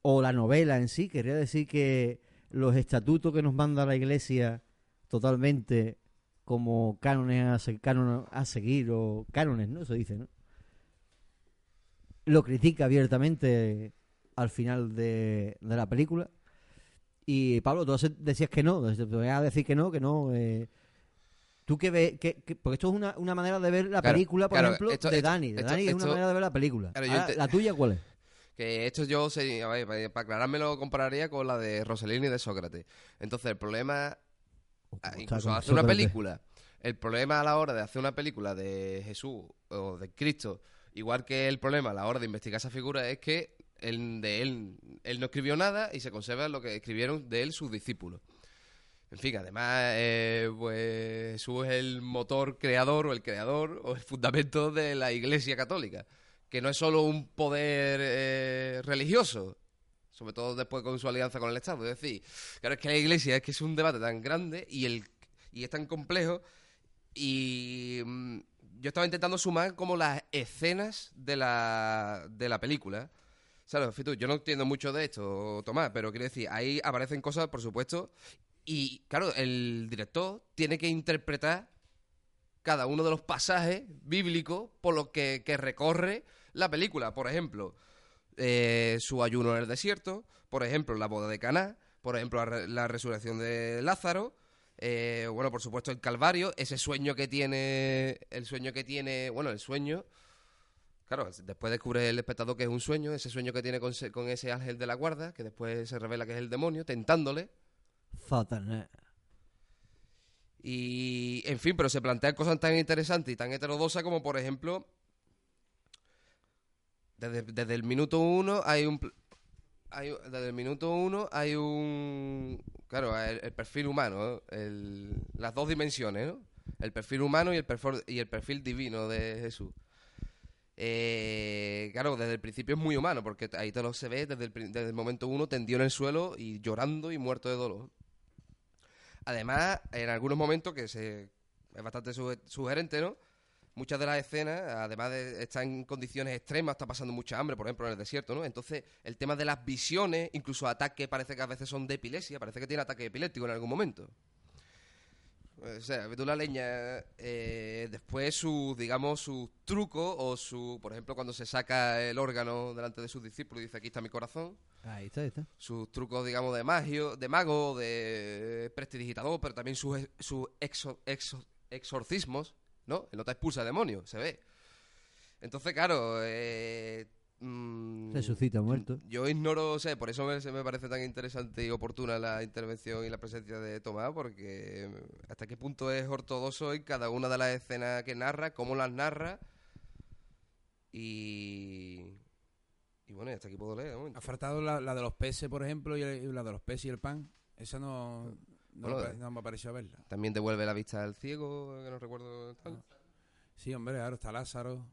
o la novela en sí, querría decir que los estatutos que nos manda la Iglesia totalmente como cánones a, se- cánones a seguir o cánones, ¿no? Eso dice, ¿no? Lo critica abiertamente al final de, de la película. Y Pablo, tú decías que no, te voy a decir que no, que no. eh, ¿Tú qué ves? qué- porque esto es una, una manera de ver la Claro, película, por claro, ejemplo, esto- de esto- Dani. De esto- Dani es una manera de ver la película. Claro, yo Ahora, ente- ¿La tuya cuál es? Que esto yo, se- a ver, para, para aclararme, lo compararía con la de Rossellini y de Sócrates. Entonces, el problema, ah, incluso hacer una película, el problema a la hora de hacer una película de Jesús o de Cristo, igual que el problema a la hora de investigar esa figura, es que él, de él, él no escribió nada y se conserva lo que escribieron de él sus discípulos. En fin, además, eh, pues Jesús es el motor creador o el creador o el fundamento de la Iglesia Católica, que no es solo un poder eh, religioso, sobre todo después con su alianza con el Estado. Es decir, claro, es que la Iglesia es que es un debate tan grande y, el, y es tan complejo y mm, yo estaba intentando sumar como las escenas de la, de la película. ¿Sabes? Yo no entiendo mucho de esto, Tomás, pero quiero decir, ahí aparecen cosas, por supuesto, y claro, el director tiene que interpretar cada uno de los pasajes bíblicos por los que, recorre la película. Por ejemplo, eh, su ayuno en el desierto, por ejemplo, la boda de Caná, por ejemplo, la resurrección de Lázaro, eh, bueno, por supuesto, el Calvario, ese sueño que tiene, el sueño que tiene, bueno, el sueño, claro, después descubre el espectador que es un sueño, ese sueño que tiene con, con ese ángel de la guarda, que después se revela que es el demonio, tentándole. Satanás. Y, en fin, pero se plantean cosas tan interesantes y tan heterodosas como, por ejemplo, desde, desde el minuto uno hay un... Hay, desde el minuto uno hay un... Claro, el, perfil humano, las dos dimensiones, ¿no? El perfil humano y el perfil, y el perfil divino de Jesús. Eh, claro, desde el principio es muy humano, porque ahí te lo se ve desde el, momento uno tendido en el suelo y llorando y muerto de dolor. Además, en algunos momentos, que es bastante suge- sugerente, ¿no? Muchas de las escenas, además de estar en condiciones extremas, está pasando mucha hambre, por ejemplo, en el desierto, ¿no? Entonces, el tema de las visiones, incluso ataques, parece que a veces son de epilepsia, parece que tiene ataque epiléptico en algún momento. O sea, ve tú la leña. eh, después sus, digamos, sus trucos o su, por ejemplo, cuando se saca el órgano delante de sus discípulos y dice aquí está mi corazón Ahí está, ahí está. sus trucos, digamos, de magio, de mago, de prestidigitador, pero también sus, sus exo- exo- exorcismos, ¿no? El nota expulsa demonios, se ve. Entonces, claro, eh, mm, Resucita muerto. yo ignoro, o sea, por eso me, se me parece tan interesante y oportuna la intervención y la presencia de Tomás, porque hasta qué punto es ortodoxo en cada una de las escenas que narra, cómo las narra y... Y bueno, y hasta aquí puedo leer. de. Ha faltado la, la de los peces, por ejemplo, y, el- y la de los peces y el pan. Esa no, no, me, no me ha parecido verla. También devuelve la vista al ciego, que no recuerdo tal. Sí, hombre, ahora está Lázaro.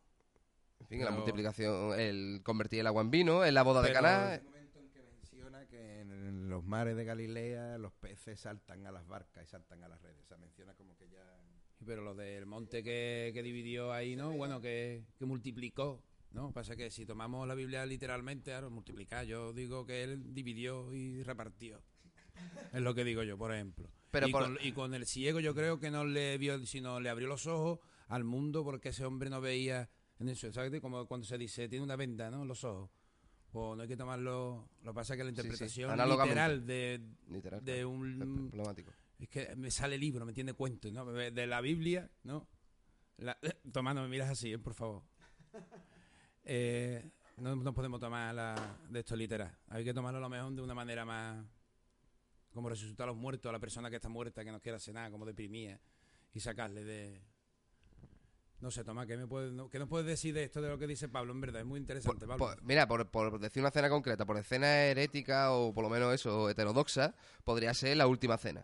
En fin, la multiplicación, el convertir el agua en vino, en la boda de Pero- Caná. Un momento en que menciona que en los mares de Galilea los peces saltan a las barcas y saltan a las redes. O sea, menciona como que ya... Pero lo del monte que, que dividió ahí, ¿no? Bueno, que, que multiplicó, ¿no? Pasa que si tomamos la Biblia literalmente, claro, multiplicar. Yo digo que él dividió y repartió. *laughs* Es lo que digo yo, por ejemplo. Pero y, por- con, y con el ciego yo creo que no le vio, sino le abrió los ojos al mundo porque ese hombre no veía en eso, ¿sabes? Como cuando se dice, tiene una venda, ¿no? Los ojos. Pues no hay que tomarlo. Lo que pasa es que la Sí, sí, interpretación literal de, Literal, de claro. un. Problemático. Es que me sale libro, me entiende cuento, ¿no? De la Biblia, ¿no? La, *laughs* Tomás, no me miras así, ¿eh? por favor. Eh, no, no podemos tomar la, de esto literal. Hay que tomarlo a lo mejor de una manera más. Como resucitar a los muertos, a la persona que está muerta, que no quiere hacer nada, como deprimida, y sacarle de. No sé, Tomás, ¿qué, me puedes, no, ¿qué nos puedes decir de esto, de lo que dice Pablo? En verdad, es muy interesante, Pablo. Por- mira, por, por decir una cena concreta, por escena herética o por lo menos eso, heterodoxa, podría ser la última cena.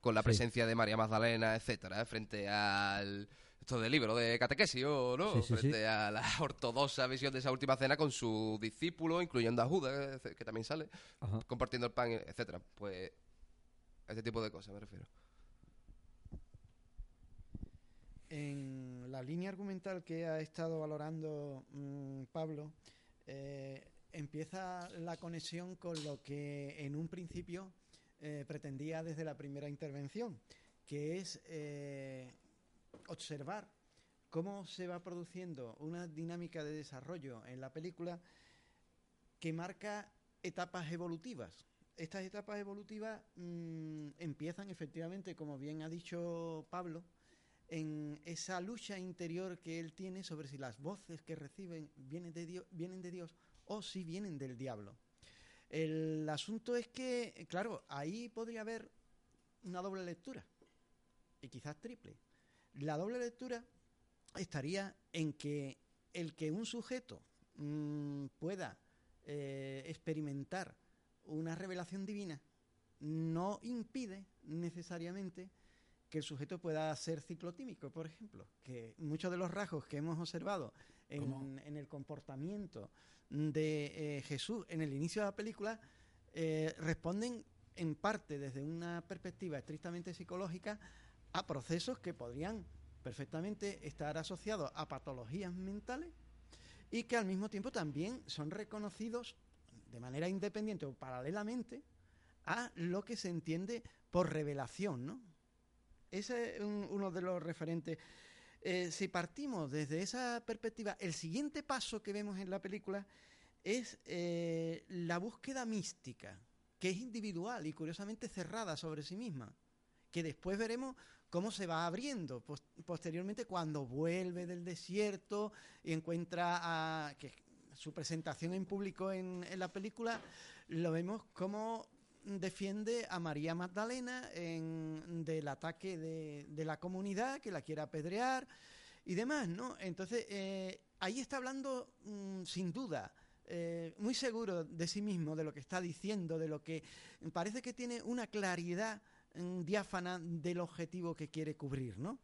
Con la Sí. presencia de María Magdalena, etcétera, frente al. Esto del libro de catequesis, ¿o ¿no? Sí, sí, sí. frente a la *laughs* ortodoxa visión de esa última cena con sus discípulos, incluyendo a Judas, que- que también sale, Ajá. compartiendo el pan, etcétera. Pues. a Este tipo de cosas me refiero. En la línea argumental que ha estado valorando mm, Pablo, eh, empieza la conexión con lo que en un principio eh, pretendía desde la primera intervención, que es eh, observar cómo se va produciendo una dinámica de desarrollo en la película que marca etapas evolutivas. Estas etapas evolutivas mm, empiezan efectivamente, como bien ha dicho Pablo, en esa lucha interior que él tiene sobre si las voces que reciben vienen de Dios, vienen de Dios o si vienen del diablo. El asunto es que, claro, ahí podría haber una doble lectura y quizás triple. La doble lectura estaría en que el que un sujeto mm, pueda eh, experimentar una revelación divina no impide necesariamente que el sujeto pueda ser ciclotímico, por ejemplo, que muchos de los rasgos que hemos observado en, en el comportamiento de eh, Jesús en el inicio de la película eh, responden en parte desde una perspectiva estrictamente psicológica a procesos que podrían perfectamente estar asociados a patologías mentales y que al mismo tiempo también son reconocidos de manera independiente o paralelamente a lo que se entiende por revelación, ¿no? Ese es un- uno de los referentes. Eh, si partimos desde esa perspectiva, el siguiente paso que vemos en la película es eh, la búsqueda mística, que es individual y curiosamente cerrada sobre sí misma, que después veremos cómo se va abriendo pos- posteriormente cuando vuelve del desierto y encuentra a, que su presentación en público en, la película, lo vemos como defiende a María Magdalena en, del ataque de, la comunidad que la quiere apedrear y demás, ¿no? Entonces, eh, ahí está hablando mm, sin duda, eh, muy seguro de sí mismo, de lo que está diciendo, de lo que parece que tiene una claridad diáfana del objetivo que quiere cubrir, ¿no?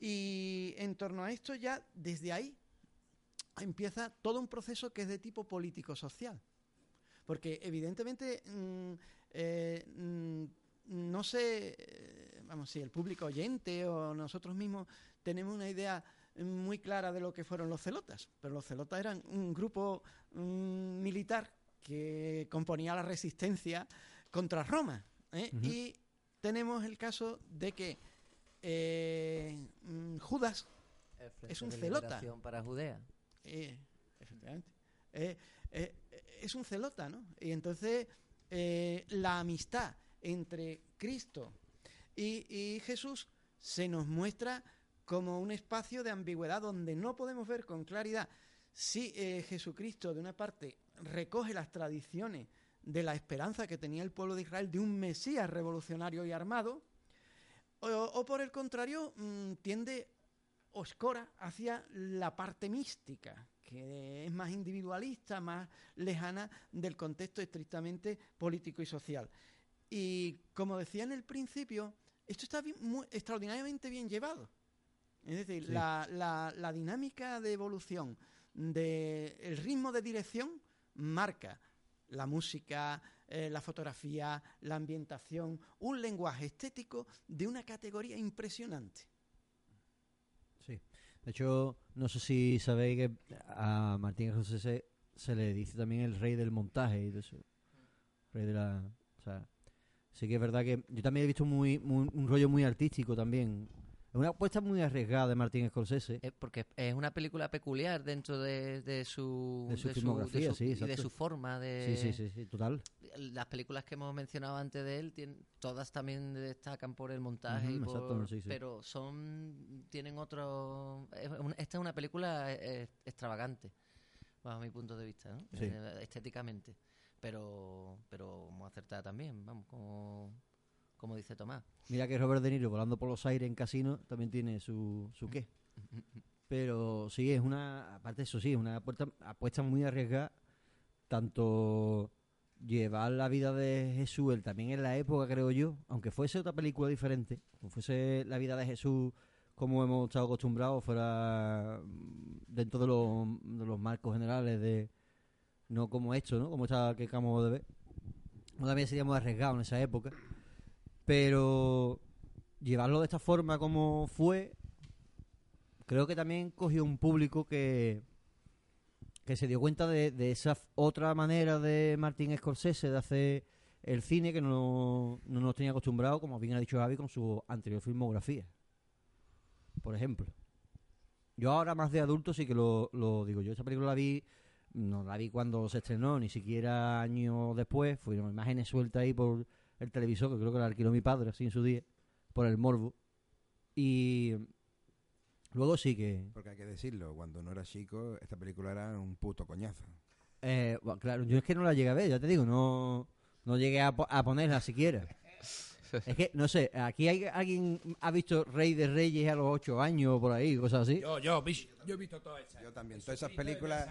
Y en torno a esto ya, desde ahí, empieza todo un proceso que es de tipo político-social. Porque evidentemente, mm, eh, mm, no sé, eh, vamos, si el público oyente o nosotros mismos tenemos una idea muy clara de lo que fueron los celotas, pero los celotas eran un grupo mm, militar que componía la resistencia contra Roma. ¿eh? Y tenemos el caso de que eh, mm, Judas es un celota. para Judea. Eh, efectivamente. Eh, es un celota, ¿no? Y entonces la amistad entre Cristo y, y Jesús se nos muestra como un espacio de ambigüedad donde no podemos ver con claridad si eh, Jesucristo, de una parte, recoge las tradiciones de la esperanza que tenía el pueblo de Israel de un Mesías revolucionario y armado, o, o por el contrario, mm, tiende oscora hacia la parte mística, que es más individualista, más lejana del contexto estrictamente político y social. Y como decía en el principio, esto está bien- muy- extraordinariamente bien llevado. Es decir, Sí. la, la- la dinámica de evolución del ritmo de dirección marca la música, eh, la fotografía, la ambientación, un lenguaje estético de una categoría impresionante. Sí. De hecho, no sé si sabéis que a Martín José se, se le dice también el rey del montaje y de eso. Rey de la. O sea, Sí que es verdad que yo también he visto muy, muy- un rollo muy artístico también. Es una apuesta muy arriesgada de Martin Scorsese. Eh, porque es una película peculiar dentro de, de su, De su filmografía, sí, y de su forma de Sí, sí, sí, sí, total. las películas que hemos mencionado antes de él tienen, todas también destacan por el montaje y por- exacto, sí, sí. pero son tienen otro esta es una película eh, extravagante bajo mi punto de vista ¿no? Eh, estéticamente pero pero muy acertada también vamos como como dice Tomás Mira que Robert De Niro volando por los aires en casino también tiene su, su qué. *laughs* Pero sí, es una, aparte de eso sí, es una apuesta, apuesta muy arriesgada, tanto llevar la vida de Jesús, él también en la época creo yo, aunque fuese otra película diferente, como fuese la vida de Jesús como hemos estado acostumbrados, fuera mm, dentro de los, de los marcos generales de, no como esto, ¿no? Como esta que acabamos de ver. No también sería muy arriesgado en esa época. Pero llevarlo de esta forma como fue, creo que también cogió un público que, que se dio cuenta de, de esa otra manera de Martin Scorsese de hacer el cine que no, no nos tenía acostumbrado, como bien ha dicho Javi, con su anterior filmografía. Por ejemplo. Yo ahora más de adulto sí que lo, lo digo. Yo esta película la vi, no la vi cuando se estrenó, ni siquiera años después. Fueron imágenes sueltas ahí por el televisor, que creo que la alquiló mi padre así en su día, por el morbo. Y luego sí que... Porque hay que decirlo, cuando no era chico, esta película era un puto coñazo. Eh, bueno, claro, yo es que no la llegué a ver, ya te digo, no, no llegué a, po- a ponerla siquiera. es que, no sé, aquí hay alguien ha visto Rey de Reyes a los ocho años o por ahí, cosas así. Yo, yo, bicho, yo he visto todas esas. Yo también, todas esas películas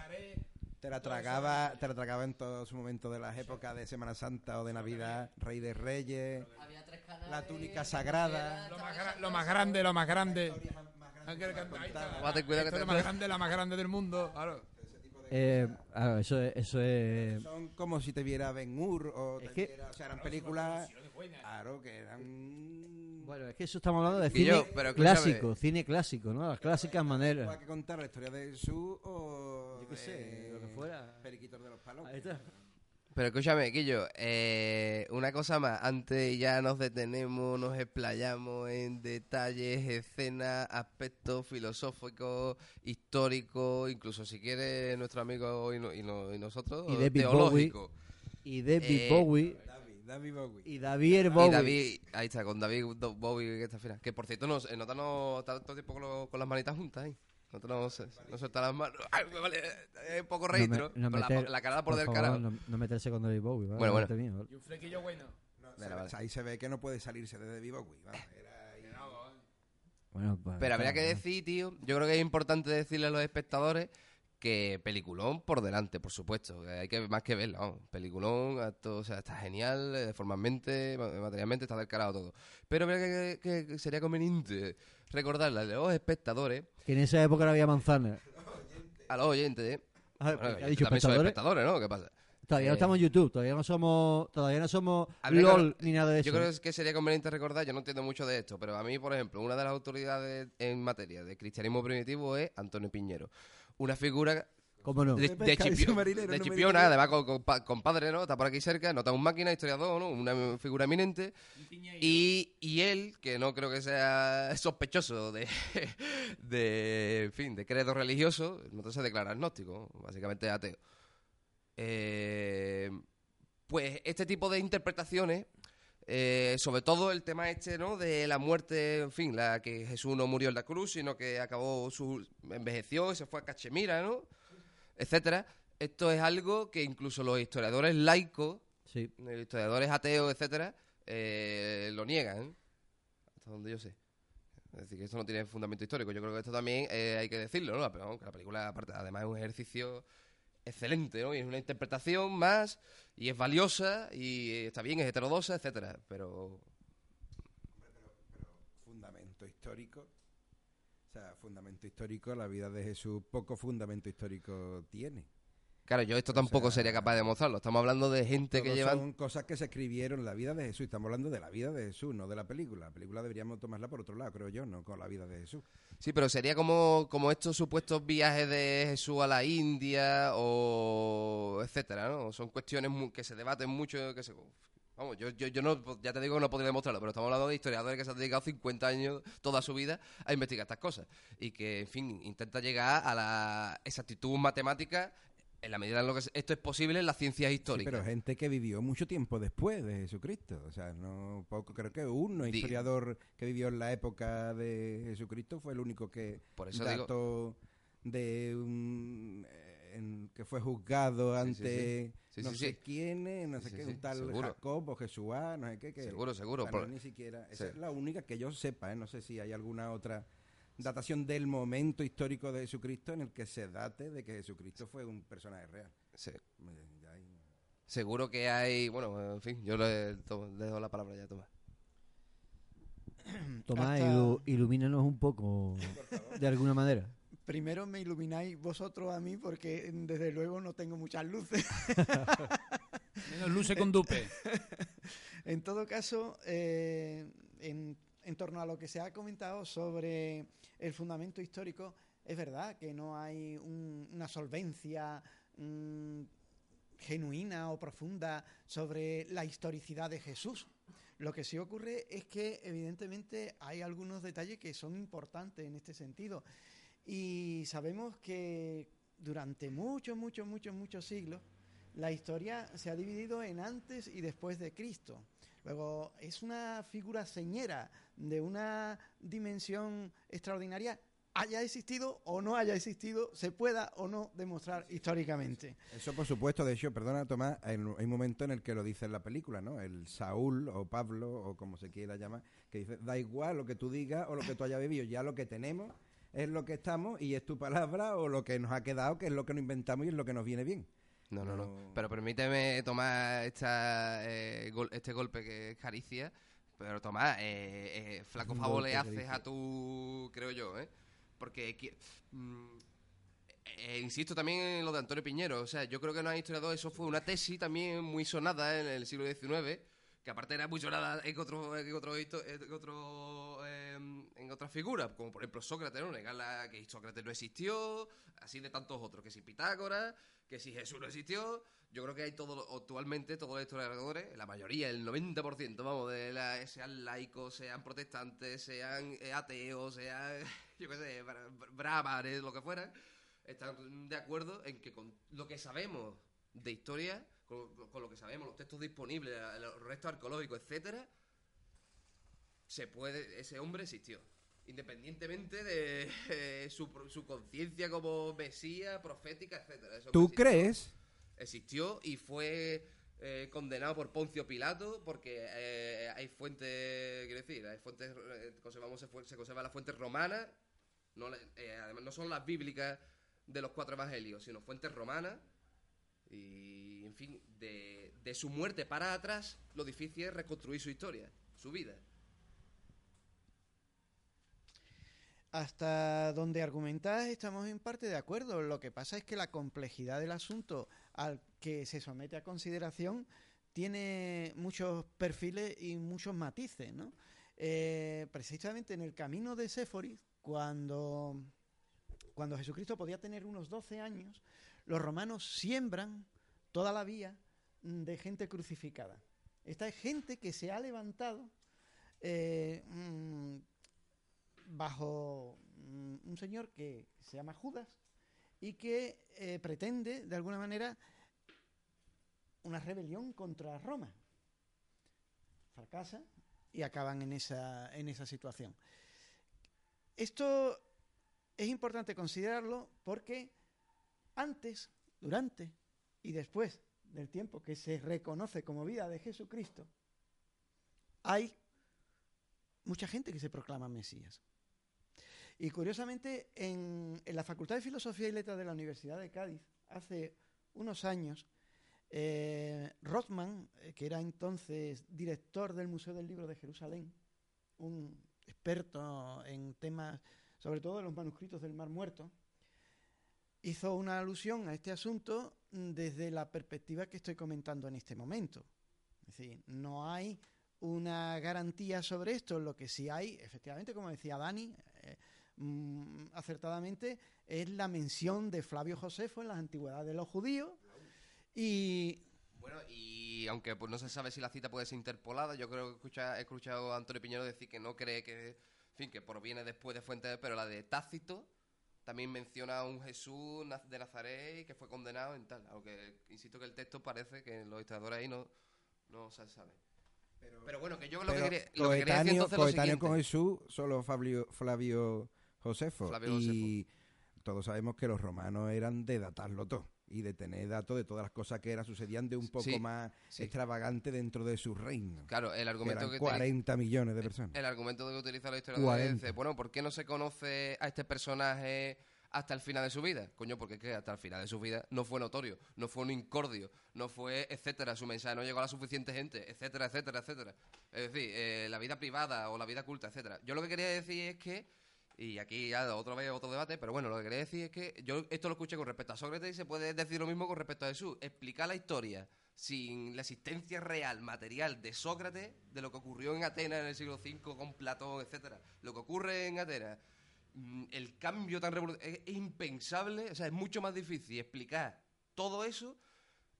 te la tragaba, te la tragaba en todo su momento de las épocas de Semana Santa o de Navidad, Rey de Reyes, la túnica sagrada. Lo más, gra- lo más grande, lo más grande. Lo más grande, la más grande del mundo. Claro. Eh, ah, eso es, eso es Son como si te viera Ben Hur o, te Es que- viera- o sea, eran películas, claro, que eran... bueno, es que eso estamos hablando de cine yo, pero escúchame. clásico, cine clásico, ¿no? Las clásicas maneras. Hay que contar la historia de Jesús o Yo qué sé, lo que fuera. Periquitos de los palos. Ahí está. Pero escúchame, Quillo, eh, una cosa más. Antes ya nos detenemos, nos explayamos en detalles, escenas, aspectos filosóficos, históricos, incluso si quiere nuestro amigo y, no- y no- y nosotros, Y David teológico. Y David Eh, Bowie David, David Bowie. y David Y Bowie. David, ahí está, con David Bowie que está fina. Que por cierto, nos, en nota no está todo el tiempo con, lo- con las manitas juntas ahí. Nota no, se, no suelta las manos. Ay, me vale, es un poco reír, ¿no? me- no la, meter- la cara por, del favor, carajo. No, no meterse con David Bowie. ¿vale? Bueno, bueno. Delante mío, ¿vale? Y un flequillo bueno. No, Vale, se- vale. Ahí se ve que no puede salirse de David Bowie. vamos, era ahí- Bueno, pues, Pero habría que ¿no? decir, tío, yo creo que es importante decirle a los espectadores que peliculón por delante, por supuesto. que hay que más que verlo, vamos. Peliculón, acto, o sea, está genial, eh, formalmente, ma- materialmente, está del carajo todo. Pero habría que, que- que sería conveniente recordarle a los espectadores, Que en esa época no había manzana. a los oyentes, ¿eh? Ah, Bueno, ¿ha dicho también espectadores? espectadores, ¿no? ¿Qué pasa? Todavía no Eh, estamos en YouTube, todavía no somos, todavía no somos que- ni nada de eso. Yo creo que sería conveniente recordar, yo no entiendo mucho de esto, pero a mí, por ejemplo, una de las autoridades en materia de cristianismo primitivo es Antonio Piñero. Una figura ¿Cómo no? de, De submarinero, de Chipiona, además con, con pa- compadre, ¿no? Está por aquí cerca, no está un máquina, historiador, ¿no? Una figura eminente. Y, y él, que no creo que sea *laughs* sospechoso de, *laughs* de en fin, de credo religioso, no se declara agnóstico, básicamente ateo. Eh, pues este tipo de interpretaciones, eh, sobre todo el tema este, ¿no? De la muerte, en fin, la que Jesús no murió en la cruz, sino que acabó su envejeció y se fue a Cachemira, ¿no? Etcétera. Esto es algo que incluso los historiadores laicos, Sí. los historiadores ateos, etcétera, eh, lo niegan, hasta donde yo sé. Es decir, que esto no tiene fundamento histórico. Yo creo que esto también eh, hay que decirlo, ¿no? Que la película, aparte, además es un ejercicio excelente, ¿no? Y es una interpretación más, y es valiosa, y está bien, es heterodoxa, etcétera. Pero fundamento histórico. O sea, fundamento histórico, la vida de Jesús poco fundamento histórico tiene. Claro, yo esto tampoco sería capaz de demostrarlo. Estamos hablando de gente que Todo llevan... Son cosas que se escribieron, la vida de Jesús. Estamos hablando de la vida de Jesús, no de la película. La película deberíamos tomarla por otro lado, creo yo, no con la vida de Jesús. Sí, pero sería como, como estos supuestos viajes de Jesús a la India o etcétera, ¿no? Son cuestiones que se debaten mucho, que se, Vamos, yo, yo, yo no, ya te digo que no podría demostrarlo, pero estamos hablando de historiadores que se han dedicado 50 años, toda su vida, a investigar estas cosas. Y que, en fin, intenta llegar a la exactitud matemática en la medida en lo que esto es posible en las ciencias Sí, históricas. pero gente que vivió mucho tiempo después de Jesucristo. O sea, no poco, creo que uno Di- historiador que vivió en la época de Jesucristo fue el único que Por eso digo- dató de un eh, en- que fue juzgado Sí, ante sí, sí. Sí, no sí, sé sí. quién, no sé Sí, qué, sí, un tal seguro. Jacob o Jesuá, no sé qué. Que, Seguro, seguro, no ni siquiera. Esa Sí. es la única que yo sepa, ¿eh? no sé si hay alguna otra datación del momento histórico de Jesucristo en el que se date de que Jesucristo fue un personaje real. Sí. Ya hay- Seguro que hay. Bueno, en fin, yo le, to- le dejo la palabra ya, Tomás. *coughs* Tomás, Hasta- ilu- ilumínanos un poco de alguna manera. Primero me ilumináis vosotros a mí porque desde luego no tengo muchas luces. *laughs* Menos luce con dupe. *laughs* en todo caso, eh, en, en torno a lo que se ha comentado sobre el fundamento histórico, es verdad que no hay un- una solvencia mm, genuina o profunda sobre la historicidad de Jesús. Lo que sí ocurre es que evidentemente hay algunos detalles que son importantes en este sentido. Y sabemos que durante muchos, muchos, muchos, muchos siglos la historia se ha dividido en antes y después de Cristo. Luego, es una figura señera de una dimensión extraordinaria, haya existido o no haya existido, se pueda o no demostrar históricamente. Eso por supuesto, de hecho, perdona Tomás, hay un momento en el que lo dice en la película, ¿no? El Saúl o Pablo o como se quiera llamar, que dice, da igual lo que tú digas o lo que tú hayas vivido, ya lo que tenemos es lo que estamos y es tu palabra o lo que nos ha quedado, que es lo que nos inventamos y es lo que nos viene bien. No, no, no. Pero permíteme tomar esta, eh, gol- este golpe que es caricia. Pero Tomás, eh, eh, flaco favor le haces caricia. a tu, creo yo, ¿eh? Porque, mm, eh, insisto también en lo de Antonio Piñero. O sea, yo creo que no hay historiador, eso fue una tesis también muy sonada en el siglo XIX, que aparte era muy sonada en otro, en otro, en otro, en otras figuras, como por ejemplo Sócrates, ¿no? Negar que Sócrates no existió, así de tantos otros, que si Pitágoras, que si Jesús no existió. Yo creo que hay todo, actualmente todos los historiadores, la mayoría, el 90%, vamos, de la, sean laicos, sean protestantes, sean eh, ateos, sean, *laughs* yo qué sé, lo que fueran, están de acuerdo en que con lo que sabemos de historia, con, con lo que sabemos, los textos disponibles, los restos arqueológicos, etcétera, se puede, ese hombre existió. Independientemente de eh, su, su conciencia como mesía, profética, etcétera. ¿Tú existió. crees? Existió y fue eh, condenado por Poncio Pilato porque eh, hay fuentes, quiero decir, hay fuentes, conservamos, se, conservan las fuentes romanas, no, la- eh, además no son las bíblicas de los cuatro evangelios, sino fuentes romanas. Y, en fin, de, de su muerte para atrás, lo difícil es reconstruir su historia, su vida. Hasta donde argumentás estamos en parte de acuerdo. Lo que pasa es que la complejidad del asunto al que se somete a consideración tiene muchos perfiles y muchos matices, ¿no? Eh, precisamente en el camino de Séforis, cuando, cuando Jesucristo podía tener unos 12 años, los romanos siembran toda la vía de gente crucificada. Esta es gente que se ha levantado eh, mm, bajo mm, un señor que se llama Judas y que eh, pretende, de alguna manera, una rebelión contra Roma. Fracasa y acaban en esa, en esa situación. Esto es importante considerarlo porque antes, durante y después del tiempo que se reconoce como vida de Jesucristo, hay mucha gente que se proclama Mesías. Y curiosamente, en, la Facultad de Filosofía y Letras de la Universidad de Cádiz, hace unos años, eh, Rothman, eh, que era entonces director del Museo del Libro de Jerusalén, un experto en temas, sobre todo de los manuscritos del Mar Muerto, hizo una alusión a este asunto desde la perspectiva que estoy comentando en este momento. Es decir, no hay una garantía sobre esto, lo que sí hay, efectivamente, como decía Dani, eh, mm, acertadamente, es la mención de Flavio Josefo en las antigüedades de los judíos y Bueno, y aunque pues no se sabe si la cita puede ser interpolada, yo creo que escucha- he escuchado a Antonio Piñero decir que no cree que, en fin, que proviene después de Fuentes, pero la de Tácito también menciona a un Jesús de Nazaret que fue condenado en tal. Aunque insisto que el texto parece que los historiadores ahí no, no se sabe. Pero, bueno, que yo lo que quería, lo que quería decir coetáneo, entonces es lo coetáneo con. Jesús, solo Fabio, Flavio Josefo. Flavio y todos sabemos que los romanos eran de datarlo todo y de tener datos de todas las cosas que eran sucedían de un poco Sí, más sí. extravagante dentro de su reino. Claro, el argumento eran que, 40 millones de personas. El argumento que utiliza la historia es 40. dice, bueno, ¿por qué no se conoce a este personaje hasta el final de su vida? Coño, porque es que hasta el final de su vida no fue notorio, no fue un incordio, no fue, etcétera, su mensaje no llegó a la suficiente gente, etcétera, etcétera, etcétera. Es decir, eh, la vida privada o la vida culta, etcétera. Yo lo que quería decir es que y aquí ya otra vez otro debate, pero bueno, lo que quería decir es que yo esto lo escuché con respecto a Sócrates y se puede decir lo mismo con respecto a Jesús. Explicar la historia sin la existencia real, material de Sócrates, de lo que ocurrió en Atenas en el siglo V con Platón, etcétera, lo que ocurre en Atenas, mm, el cambio tan revolucionario, es, impensable, o sea, es mucho más difícil explicar todo eso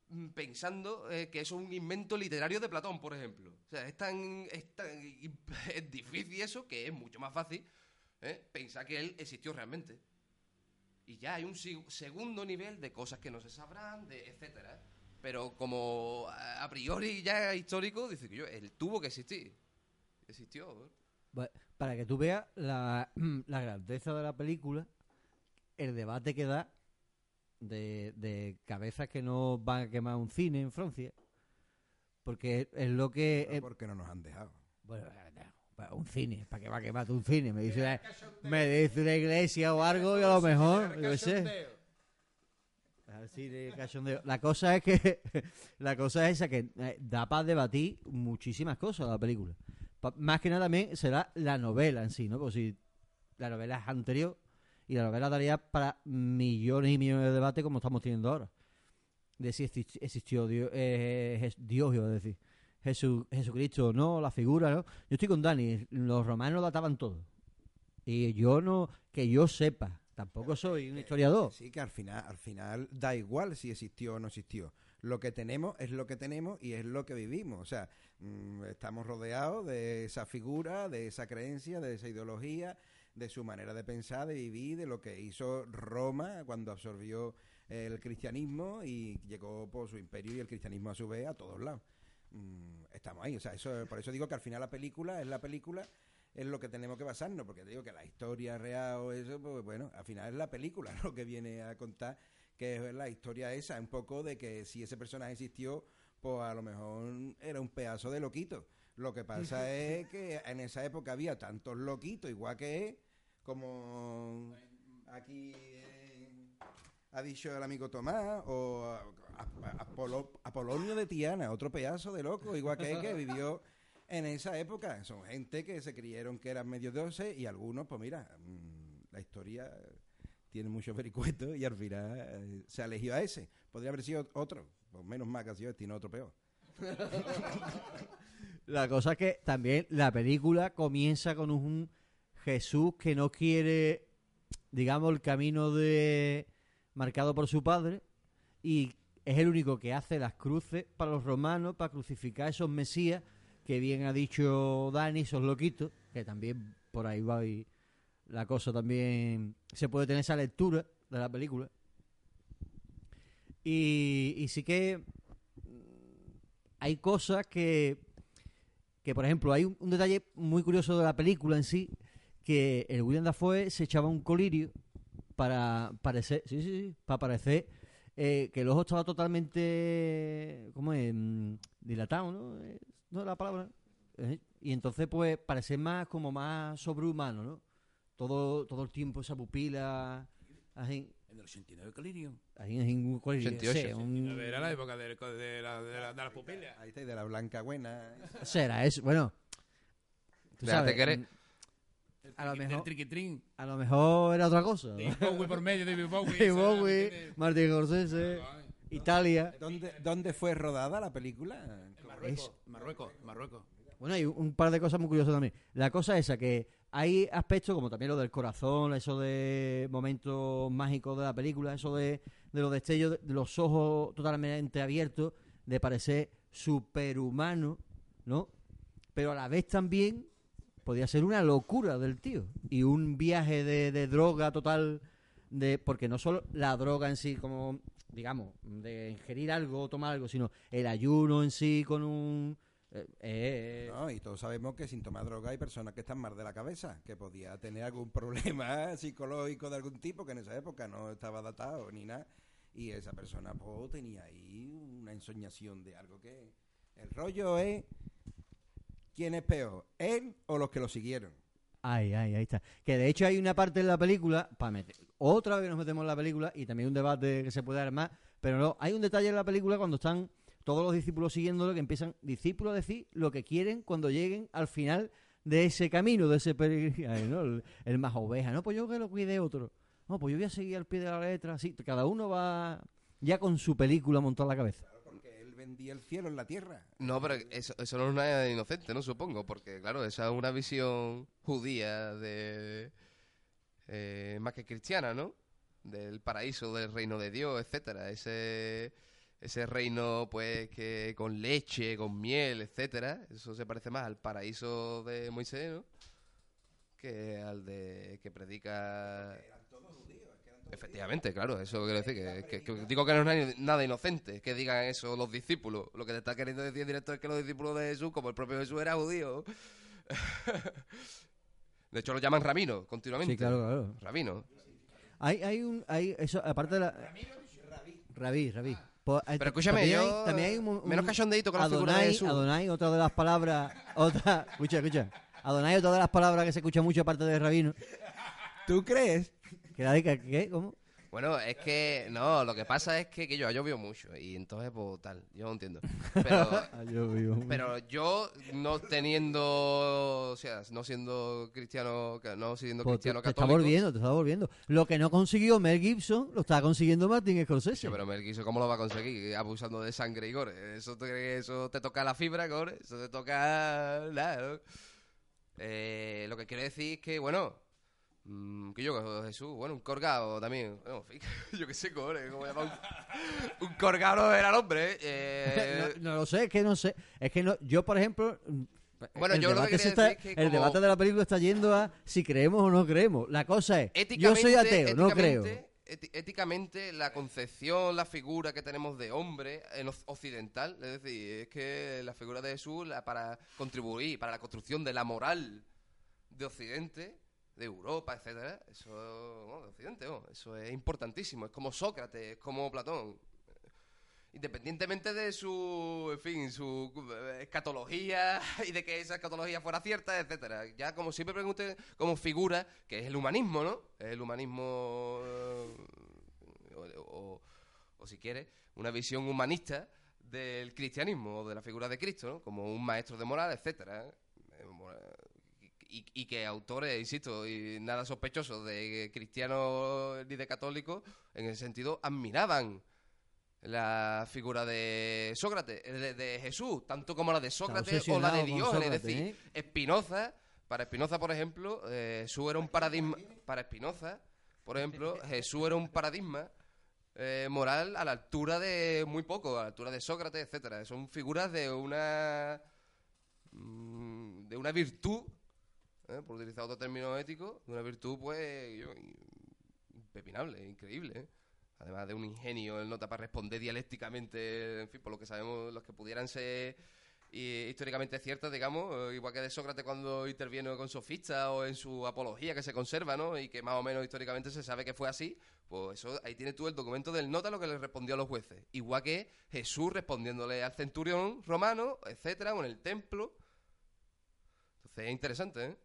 mm, pensando eh, que eso es un invento literario de Platón, por ejemplo. O sea, es tan, es tan *laughs* es difícil eso que es mucho más fácil ¿eh? pensar que él existió realmente. Y ya hay un segundo nivel de cosas que no se sabrán, de etcétera. Pero como a priori ya histórico, dice que yo, él tuvo que existir. Existió. ¿eh? Para que tú veas la, *clears throat* la grandeza de la película, el debate que da de, de cabezas que no van a quemar un cine en Francia. Porque es, lo que... Porque no nos han dejado. bueno, un cine, ¿para qué va a quemar un cine? Me dice, una, me dice una iglesia o algo y a lo mejor, yo sé. Al cine, cachondeo. La cosa es que *laughs* la cosa es esa que eh, da para debatir muchísimas cosas la película. Pa- más que nada también será la novela en sí, ¿no? Porque si la novela es anterior y la novela daría para millones y millones de debates como estamos teniendo ahora. De si exist- existió Dios, eh, Dios iba a decir. Jesús, Jesucristo, no, la figura, ¿no? Yo estoy con Dani, los romanos databan todo. Y yo no, que yo sepa, tampoco soy un historiador. Sí, que al final, al final da igual si existió o no existió. Lo que tenemos es lo que tenemos y es lo que vivimos. O sea, mm, estamos rodeados de esa figura, de esa creencia, de esa ideología, de su manera de pensar, de vivir, de lo que hizo Roma cuando absorbió el cristianismo y llegó por su imperio y el cristianismo a su vez a todos lados. Mm, estamos ahí, o sea, eso, por eso digo que al final la película es la película, es lo que tenemos que basarnos, porque te digo que la historia real o eso, pues bueno, al final es la película *laughs* lo que viene a contar, que es la historia esa, un poco de que si ese personaje existió, pues a lo mejor era un pedazo de loquito. Lo que pasa *laughs* es que en esa época había tantos loquitos, igual que como aquí eh, ha dicho el amigo Tomás, o Apolonio de Tiana, otro pedazo de loco, igual que él, que *laughs* vivió en esa época. Son gente que se creyeron que eran medio dioses y algunos, pues mira, mm, la historia tiene muchos vericuetos y al final eh, se eligió a ese. Podría haber sido otro, pues menos mal que ha sido este y no otro peor. *laughs* La cosa es que también la película comienza con un Jesús que no quiere, digamos, el camino de marcado por su padre y es el único que hace las cruces para los romanos para crucificar a esos mesías que bien ha dicho Dani, esos loquitos, que también por ahí va y la cosa también se puede tener esa lectura de la película. Y, y sí que hay cosas que que por ejemplo hay un, un detalle muy curioso de la película en sí que el William Dafoe se echaba un colirio para parecer sí sí sí para parecer eh, que el ojo estaba totalmente cómo es Mm, dilatado no Eh, no es la palabra Eh, y entonces pues parecer más como más sobrehumano no todo todo el tiempo esa pupila así En el 89 Colirio. ahí en un colirio 88, sí, un- Era la época de, de, la, de, la- de las pupilas. Ahí está, y de la blanca buena. será eso bueno tú sabes, querer. A lo El mejor triquitrín. a lo mejor era otra cosa ¿no? David Bowie por medio, David Bowie. David. Bowie, Tiene- Martin Scorsese, Italia. ¿Dónde, ¿Dónde fue rodada la película? Marruecos, Marruecos, Marruecos. Bueno, hay un- un par de cosas muy curiosas también. La cosa esa que hay aspectos como también lo del corazón, eso de momentos mágicos de la película, eso de, de los destellos, de los ojos totalmente abiertos, de parecer superhumano, ¿no? Pero a la vez también podía ser una locura del tío y un viaje de, droga total de porque no solo la droga en sí como digamos de ingerir algo o tomar algo sino el ayuno en sí con un eh, eh, No, y todos sabemos que sin tomar droga hay personas que están mal de la cabeza, que podía tener algún *laughs* problema psicológico de algún tipo que en esa época no estaba datado ni nada. Y esa persona pues, tenía ahí una ensoñación de algo que... El rollo es... ¿Quién es peor? ¿Él o los que lo siguieron? Ay, ay, ahí está. Que de hecho hay una parte en la película, para meter, otra vez que nos metemos en la película, y también un debate que se puede armar, pero no, hay un detalle en la película cuando están todos los discípulos siguiéndolo, que empiezan discípulos a decir lo que quieren cuando lleguen al final de ese camino, de ese peregrinaje. *laughs* El, el más oveja, no, pues yo que lo cuide otro. No, pues yo voy a seguir al pie de la letra, así, cada uno va ya con su película montada en la cabeza. Vendía el cielo en la tierra. No, pero eso, eso no es nada inocente, ¿no? Supongo, porque, claro, esa es una visión judía de... eh, más que cristiana, ¿no? Del paraíso, del reino de Dios, etcétera. Ese, ese reino, pues, que con leche, con miel, etcétera. Eso se parece más al paraíso de Moisés, ¿no? Que al de que predica... Efectivamente, claro, eso quiero decir, que, que- que digo que no es nada- inocente que digan eso los discípulos. Lo que te está queriendo decir en directo es que los discípulos de Jesús, como el propio Jesús era judío, *laughs* de hecho lo llaman rabino continuamente. Sí, claro, claro. Rabino. Hay, hay un, hay, eso, aparte de la... Rabí, Rabí. Pues, hay- Pero escúchame, también yo- hay- también hay un- un- menos cachondeíto con la figura de Adonai, Jesús. Adonai, otra de las palabras, *laughs* otra, escucha, escucha. Adonai, otra de las palabras que se escucha mucho aparte de rabino. ¿Tú crees? ¿Que la diga qué? ¿Cómo? Bueno, es que, no, lo que pasa es que, que yo ha llovido mucho y entonces, pues tal, yo no entiendo. Pero, *laughs* pero yo, no teniendo, o sea, no siendo cristiano, no siendo Pues cristiano te, te está católico. volviendo, te está volviendo. Lo que no consiguió Mel Gibson, lo está consiguiendo Martin Scorsese. Sí, pero Mel Gibson, ¿cómo lo va a conseguir? Abusando de sangre y gore. Eso te, eso te toca la fibra, gore. Eso te toca... Nada, ¿no? Eh, lo que quiero decir es que, bueno... mm, que yo, Jesús, bueno, un corgado también. *laughs* Yo qué sé, gore. ¿Cómo llama? Un, un corgado era el hombre, ¿eh? Eh, *laughs* no, no lo sé, es que no sé. Es que no, yo, por ejemplo. mm, Bueno, el yo lo que debate quería se está- decir es que El como- debate de la película está yendo a si creemos o no creemos. La cosa es, yo soy ateo, no creo. éticamente- la concepción, la figura que tenemos de hombre en oc- occidental, es decir, es que la figura de Jesús, la- para contribuir para la construcción de la moral de Occidente, de Europa, etcétera, eso, bueno, de Occidente, eso es importantísimo. Es como Sócrates, es como Platón. Independientemente de su, en fin, su eh, escatología *laughs* y de que esa escatología fuera cierta, etcétera. Ya como siempre pregunté, como figura, que es el humanismo, ¿no? El humanismo, eh, o, o- o si quiere, una visión humanista del cristianismo o de la figura de Cristo, ¿no? Como un maestro de moral, etcétera. Eh, Y, y que autores, insisto, y nada sospechosos de cristianos ni de católicos, en ese sentido, admiraban la figura de Sócrates, eh, de, de Jesús, tanto como la de Sócrates o la de Diógenes. Es decir, Espinoza, para Espinoza, por ejemplo, eh, Jesús era un paradigma. Para Espinoza, por ejemplo, *laughs* Jesús era un paradigma eh, moral a la altura de muy poco, a la altura de Sócrates, etcétera. Son figuras de una mm, de una virtud, ¿eh? por utilizar otro término ético, de una virtud pues yo, impepinable, increíble. ¿eh? Además de un ingenio el nota para responder dialécticamente, en fin, por lo que sabemos, los que pudieran ser eh, históricamente ciertas, digamos, eh, igual que de Sócrates cuando interviene con sofistas o en su apología que se conserva, ¿no? Y que más o menos históricamente se sabe que fue así, pues eso, ahí tienes tú el documento del nota lo que le respondió a los jueces. Igual que Jesús respondiéndole al centurión romano, etcétera, o en el templo. Entonces es interesante, ¿eh?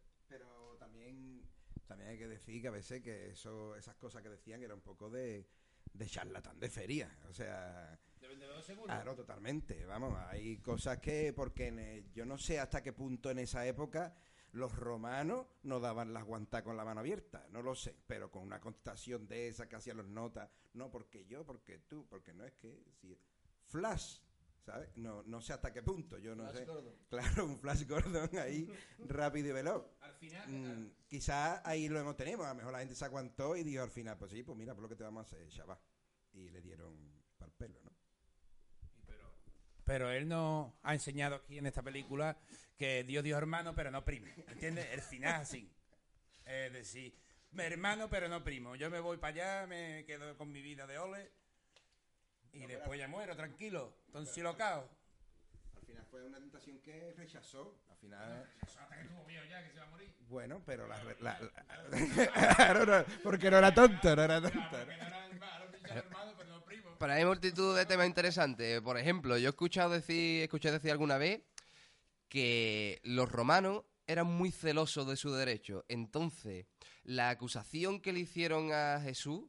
También, hay que decir que a veces que eso, esas cosas que decían era un poco de, de charlatán de feria. O sea, De vendedor seguro. Claro, totalmente. Vamos, hay cosas que, porque el- yo no sé hasta qué punto en esa época los romanos no daban las guantas con la mano abierta, no lo sé, pero con una contestación de esa que hacían los notas, no porque yo, porque tú, porque no es que si flash, ¿sabes? No, no sé hasta qué punto, yo no Flash sé. Gordon. Claro, un flash Gordon ahí *laughs* rápido y veloz. Al final, Mm, quizás ahí lo hemos tenido, a lo mejor la gente se aguantó y dijo al final, pues sí, pues mira, por lo que te vamos a hacer, chaval. Y le dieron para el pelo, ¿no? pero Pero él nos ha enseñado aquí en esta película que Dios dio hermano, pero no primo. ¿Entiendes? El final es así. Es decir, mi hermano, pero no primo. Yo me voy para allá, me quedo con mi vida de ole y después ya muero, tranquilo, tonsilocao. Al final fue una tentación que rechazó. Al final. Hasta que estuvo viejo ya, que se va a morir. Bueno, pero la. la- la- no, no, *laughs* porque no era tonto, no era tonto. Pero hay multitud de temas interesantes. Por ejemplo, yo he escuchado decir, escuché decir alguna vez que los romanos eran muy celosos de su derecho. Entonces, la acusación que le hicieron a Jesús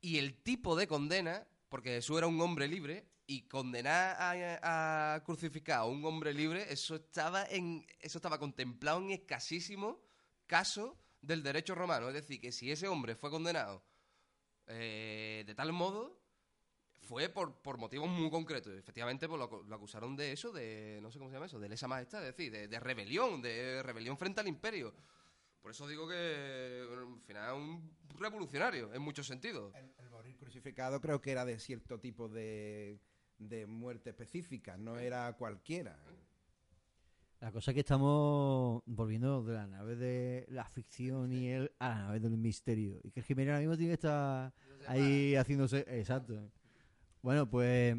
y el tipo de condena, porque Jesús era un hombre libre, y condenar a, a crucificar a un hombre libre, eso estaba en, eso estaba contemplado en escasísimos casos del derecho romano. Es decir, que si ese hombre fue condenado eh, de tal modo, fue por, por motivos muy concretos. Efectivamente, pues, lo, acu- lo acusaron de eso, de, no sé cómo se llama eso, de lesa majestad, es decir, de, de rebelión, de rebelión frente al imperio. Por eso digo que, bueno, al final, un revolucionario, en muchos sentidos. El morir crucificado creo que era de cierto tipo de, de muerte específica, no era cualquiera. La cosa es que estamos volviendo de la nave de la ficción y el a la nave del misterio. Y que el Jiménez ahora mismo tiene que estar ahí haciéndose. Exacto. Bueno, pues.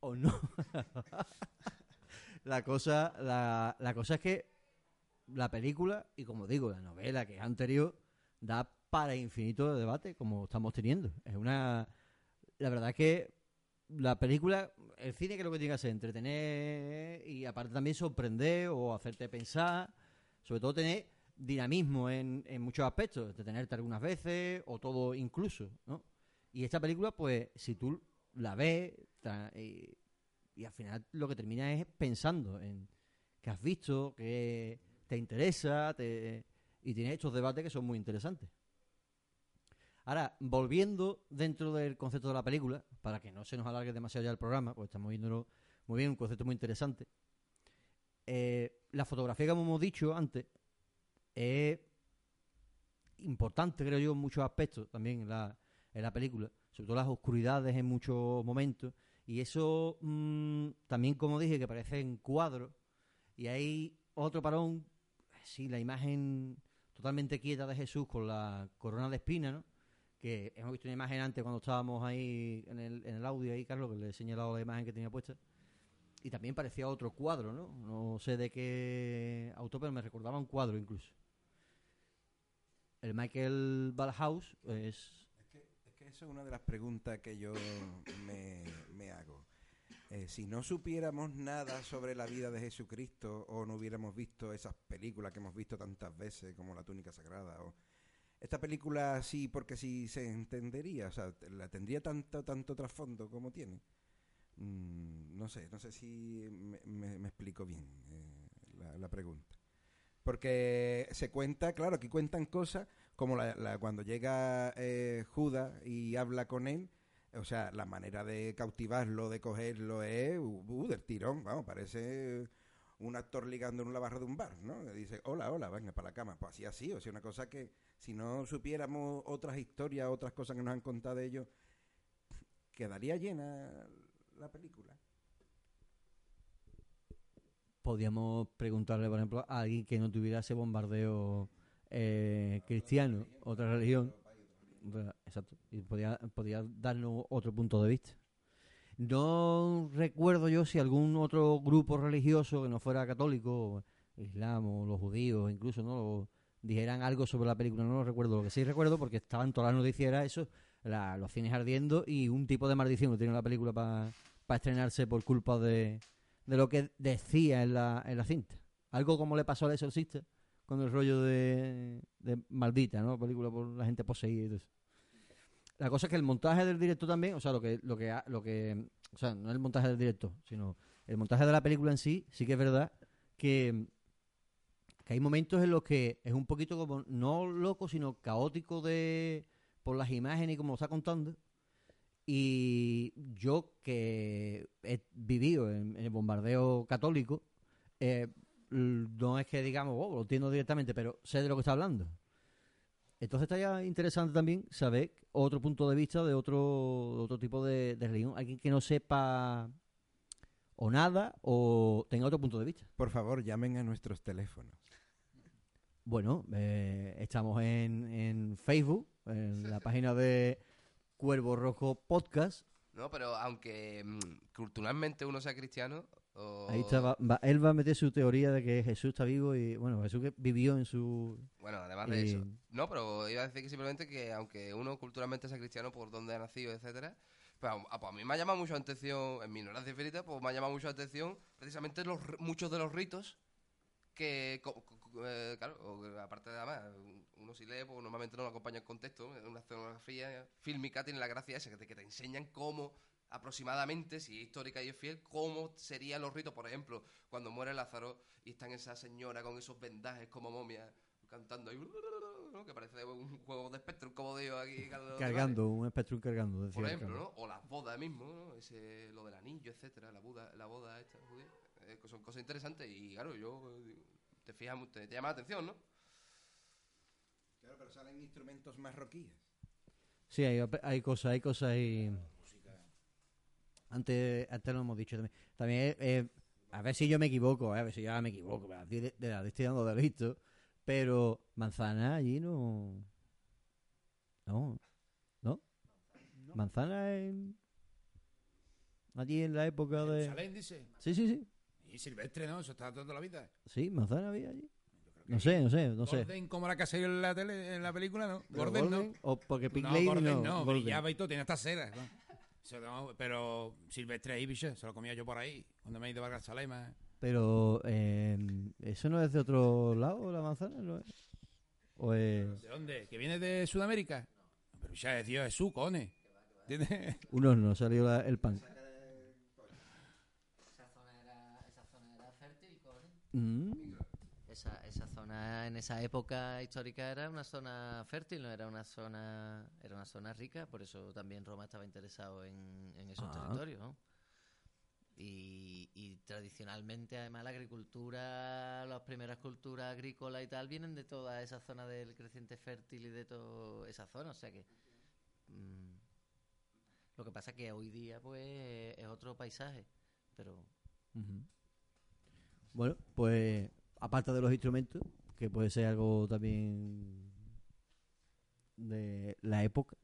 O no. *laughs* la, cosa, la, la cosa es que la película, y como digo, la novela que es anterior, da para infinito de debate, como estamos teniendo. Es una. La verdad es que la película, el cine que lo que tiene que hacer, entretener y aparte también sorprender o hacerte pensar, sobre todo tener dinamismo en, muchos aspectos, detenerte algunas veces o todo incluso, ¿no? Y esta película, pues, si tú la ves y, y al final lo que termina es pensando en qué has visto, qué te interesa, te, y tiene estos debates que son muy interesantes. Ahora, volviendo dentro del concepto de la película, para que no se nos alargue demasiado ya el programa, pues estamos viéndolo muy bien, un concepto muy interesante. Eh, la fotografía, como hemos dicho antes, es importante, creo yo, en muchos aspectos también en la, en la película, sobre todo las oscuridades en muchos momentos, y eso mm, también, como dije, que parece en cuadros, y hay otro parón, sí, la imagen totalmente quieta de Jesús con la corona de espina, ¿no? que hemos visto una imagen antes cuando estábamos ahí en el, en el audio ahí, Carlos, que le he señalado la imagen que tenía puesta. Y también parecía otro cuadro, ¿no? No sé de qué autor, pero me recordaba un cuadro incluso. El Michael Ballhaus es... Es que, es que esa es una de las preguntas que yo me. Eh, si no supiéramos nada sobre la vida de Jesucristo o no hubiéramos visto esas películas que hemos visto tantas veces como La túnica sagrada o esta película sí porque sí se entendería, o sea, la tendría tanto tanto trasfondo como tiene. Mm, no sé, no sé si me explico bien eh, la, la pregunta. Porque se cuenta, claro, aquí cuentan cosas como la, la- cuando llega eh, Judas y habla con él, o sea, la manera de cautivarlo, de cogerlo es uh, uh, del tirón, vamos, parece un actor ligando en la barra de un bar, ¿no? Le dice, hola, hola, venga, para la cama. Pues así, así, o sea, una cosa que si no supiéramos otras historias, otras cosas que nos han contado de ellos, quedaría llena la película. Podríamos preguntarle, por ejemplo, a alguien que no tuviera ese bombardeo eh, cristiano, otra religión. Otra- Exacto. Y podría, podría darnos otro punto de vista. No recuerdo yo si algún otro grupo religioso que no fuera católico, islam o los judíos incluso, ¿no? dijeran algo sobre la película. No lo recuerdo. Lo que sí recuerdo, porque estaban todas las noticias, eso, los cines ardiendo y un tipo de maldición que tiene la película para estrenarse por culpa de, de lo que decía en la, en la cinta. Algo como le pasó al exorcista con el rollo de, de maldita, ¿no? Película por la gente poseída y todo eso. La cosa es que el montaje del directo también, o sea, lo que, lo que, lo que, o sea, no el montaje del directo, sino el montaje de la película en sí, sí que es verdad que, que hay momentos en los que es un poquito como, no loco, sino caótico de, por las imágenes y como lo está contando. Y yo que he vivido en, el bombardeo católico, eh, no es que digamos, oh, lo entiendo directamente, pero sé de lo que está hablando. Entonces estaría interesante también saber otro punto de vista de otro, otro tipo de, de religión. Alguien que no sepa o nada o tenga otro punto de vista. Por favor, llamen a nuestros teléfonos. Bueno, eh, estamos en, en Facebook, en la *laughs* página de Cuervo Rojo Podcast. No, pero aunque mm, culturalmente uno sea cristiano... o- Ahí está, va- va- él va a meter su teoría de que Jesús está vivo y, bueno, Jesús que vivió en su... Bueno, además de eso. No, pero iba a decir que simplemente que aunque uno culturalmente sea cristiano por donde ha nacido, etcétera, pues a, pues a mí me ha llamado mucho la atención, en mi ignorancia infinita, pues me ha llamado mucho la atención precisamente los, muchos de los ritos que, co- co- eh, claro, aparte de además, uno si lee, pues normalmente no lo acompaña en contexto, una escenografía fílmica tiene la gracia esa, que te, que te enseñan cómo aproximadamente, si es histórica y es fiel, cómo serían los ritos, por ejemplo, cuando muere Lázaro y están esa señora con esos vendajes como momia cantando ahí, ¿no? que parece un juego de Spectrum, como digo aquí. Cargando, un Spectrum cargando. decía por ejemplo. O las bodas mismo, ¿no? Ese, lo del anillo, etcétera, la boda, la boda esta judía. Eh, son cosas interesantes y claro, yo eh, digo, te fijas, te, te llama la atención, ¿no? Claro, pero salen instrumentos marroquíes. Sí, hay, hay cosas, hay cosas y... Antes, antes lo hemos dicho también. También, eh, eh, a ver si yo me equivoco, eh, a ver si ya me equivoco, de, la estoy dando de visto, pero manzana allí no... No, ¿no? Manzana en... Allí en la época de... Jerusalén, dice. Sí, sí, sí. Y Silvestre, ¿no? Eso está toda la vida. Sí, manzana había allí. No sé, no sé, no sé. Gordon, como la que ha salido en la tele, en la película, ¿no? Gordon, ¿no? o porque Pink no, Lady Gordon no, no, brillaba y todo, tiene estas ceras. ¿no? No, pero Silvestre ahí, bicho, se lo comía yo por ahí, cuando me he ido a Salema. Pero, eh, ¿eso no es de otro lado, la manzana? ¿No es? ¿O es ¿De dónde? ¿Que viene de Sudamérica? Pero ya es Dios Jesús, cone. ¿Entiendes? *laughs* un horno? Salió la- el pan. Esa zona era, esa zona era fértil, cojones. Mm. Esa, esa zona en esa época histórica era una zona fértil, no era una zona, era una zona rica, por eso también Roma estaba interesado en, en esos Ah. territorios, ¿no? Y, y tradicionalmente, además, la agricultura, las primeras culturas agrícolas y tal, vienen de toda esa zona del creciente fértil y de toda esa zona, o sea que... mm, lo que pasa que hoy día, pues, es otro paisaje, pero... Bueno, pues aparte de los instrumentos, que puede ser algo también de la época.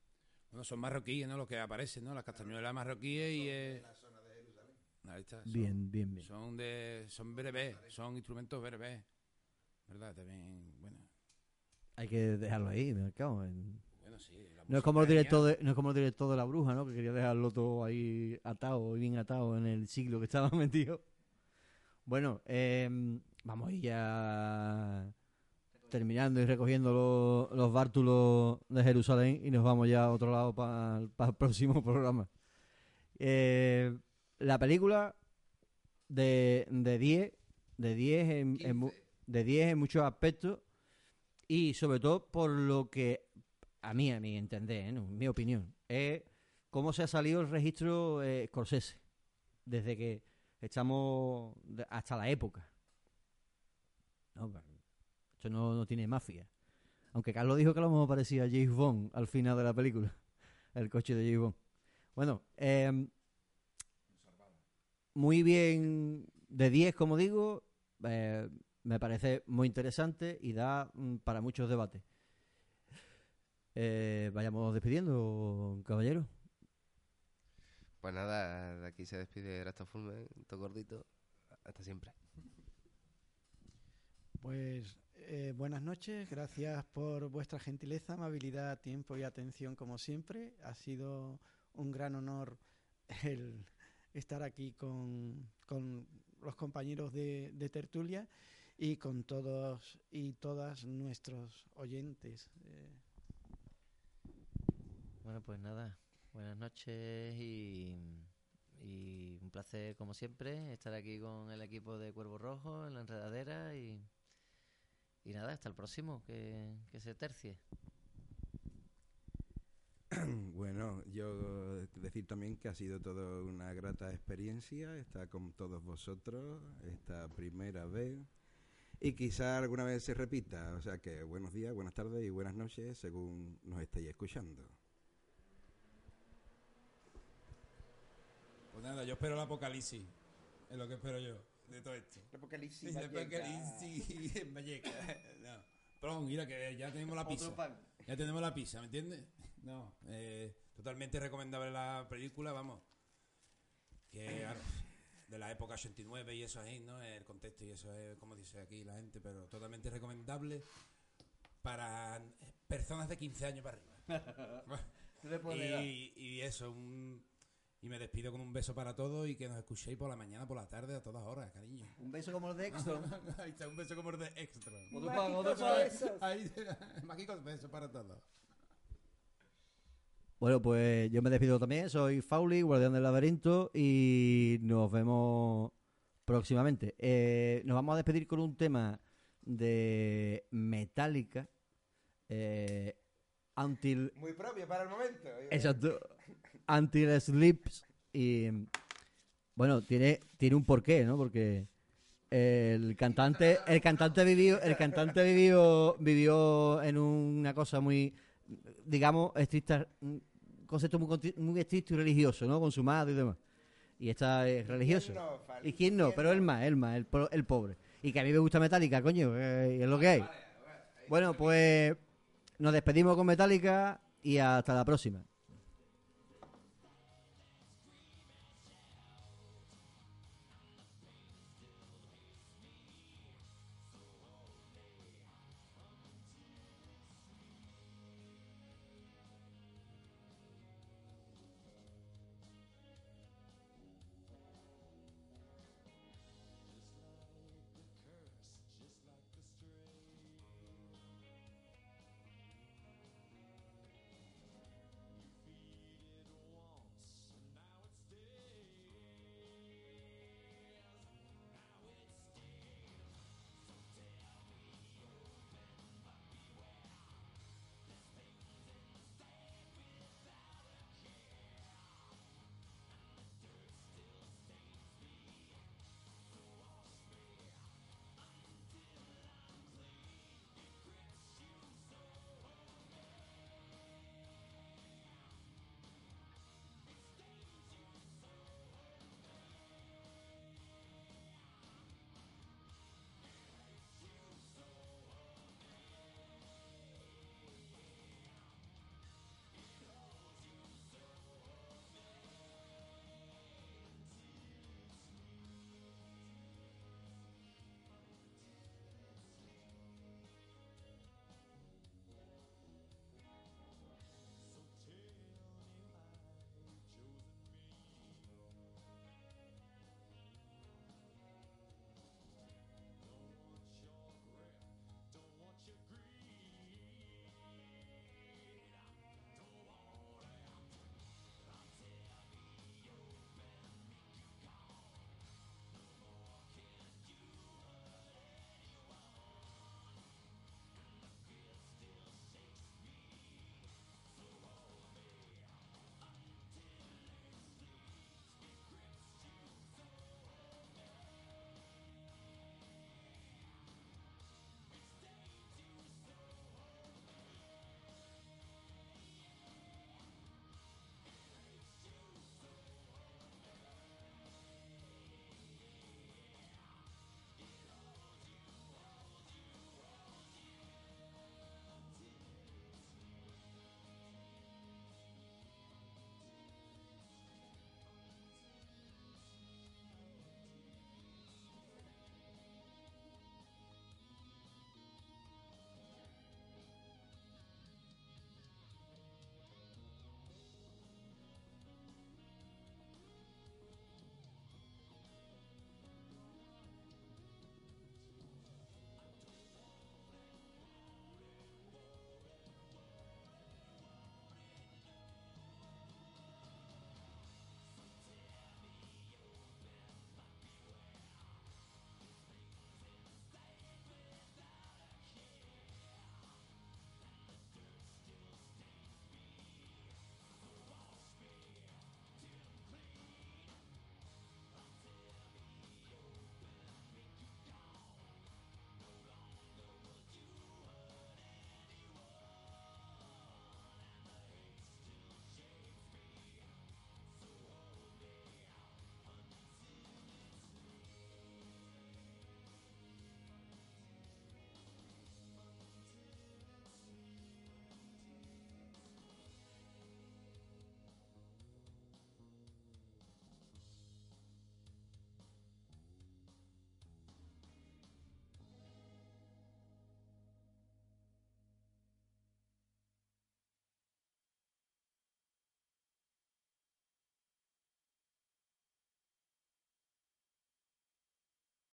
Bueno, son marroquíes, ¿no? Los que aparecen, ¿no? Las castañuelas marroquíes y... Eh... Ahí está, son- Bien, bien, bien. Son de... Son berebés, son instrumentos berebés. ¿Verdad? También, bueno... Hay que dejarlo ahí, me cago en- Bueno, sí. la No es como el música director de, no es como el director de la bruja, ¿no? Que quería dejarlo todo ahí atado, bien atado en el siglo que estaba *laughs* metido. Bueno, eh, vamos a ir ya terminando y recogiendo lo- los bártulos de Jerusalén y nos vamos ya a otro lado para el próximo *laughs* programa. Eh, la película de de 10 de 10 en, en mu- de 10 en muchos aspectos y sobre todo por lo que a mí, a mi entender, ¿eh? No, mi opinión, es cómo se ha salido el registro eh, Scorsese desde que estamos hasta la época. No, esto no, no tiene mafia. Aunque Carlos dijo que a lo mejor parecía James Bond al final de la película, *laughs* el coche de James Bond. Bueno, em, muy bien de 10, como digo, eh, me parece muy interesante y da mm, para muchos debates. Eh, vayamos despidiendo, caballero. Pues nada, de aquí se despide Rasta Fulmen, todo gordito. Hasta siempre. Pues eh, buenas noches, gracias por vuestra gentileza, amabilidad, tiempo y atención como siempre. Ha sido un gran honor el estar aquí con, con los compañeros de, de tertulia y con todos y todas nuestros oyentes. Eh, Bueno, pues nada, buenas noches y, un placer como siempre estar aquí con el equipo de Cuervo Rojo en la enredadera y, y nada, hasta el próximo, que, que se tercie. *coughs* Bueno, yo decir también que ha sido toda una grata experiencia estar con todos vosotros esta primera vez y quizá alguna vez se repita. O sea que buenos días, buenas tardes y buenas noches según nos estéis escuchando. Nada, yo espero el apocalipsis. Es lo que espero yo de todo esto. Después que Valleca. Lizzy en Valleca. No. Mira que ya tenemos la Otro pizza. pan. Ya tenemos la pizza, ¿me entiendes? *laughs* No, eh, totalmente recomendable la película, vamos. Que de la época 89 y eso ahí, ¿no? El contexto y eso es, como dice aquí la gente, pero totalmente recomendable para personas de 15 años para arriba. *laughs* Y, y eso, un- y me despido con un beso para todos y que nos escuchéis por la mañana, por la tarde, a todas horas, cariño. Un beso como el de Extron. *laughs* Ahí está, un beso como el de Extra. Otro pan, otro pan. Ahí, *laughs* mágicos besos para todos. Bueno, pues yo me despido también. Soy Fauli, guardián del laberinto, y nos vemos próximamente. Eh, nos vamos a despedir con un tema de Metallica. eh, until Muy propio para el momento. Exacto. Until Sleeps. Y bueno, tiene, tiene un porqué, ¿no? Porque el cantante, el cantante vivió, el cantante vivió, vivió en una cosa muy, digamos, estricta, un concepto muy, estricto y religioso, ¿no? Con su madre y demás. Y esta es religioso. no? ¿Y quién no? Pero él más, más, el, pro- el pobre. Y que a mí me gusta Metallica, coño, eh, es lo que hay. Bueno, pues nos despedimos con Metallica y hasta la próxima.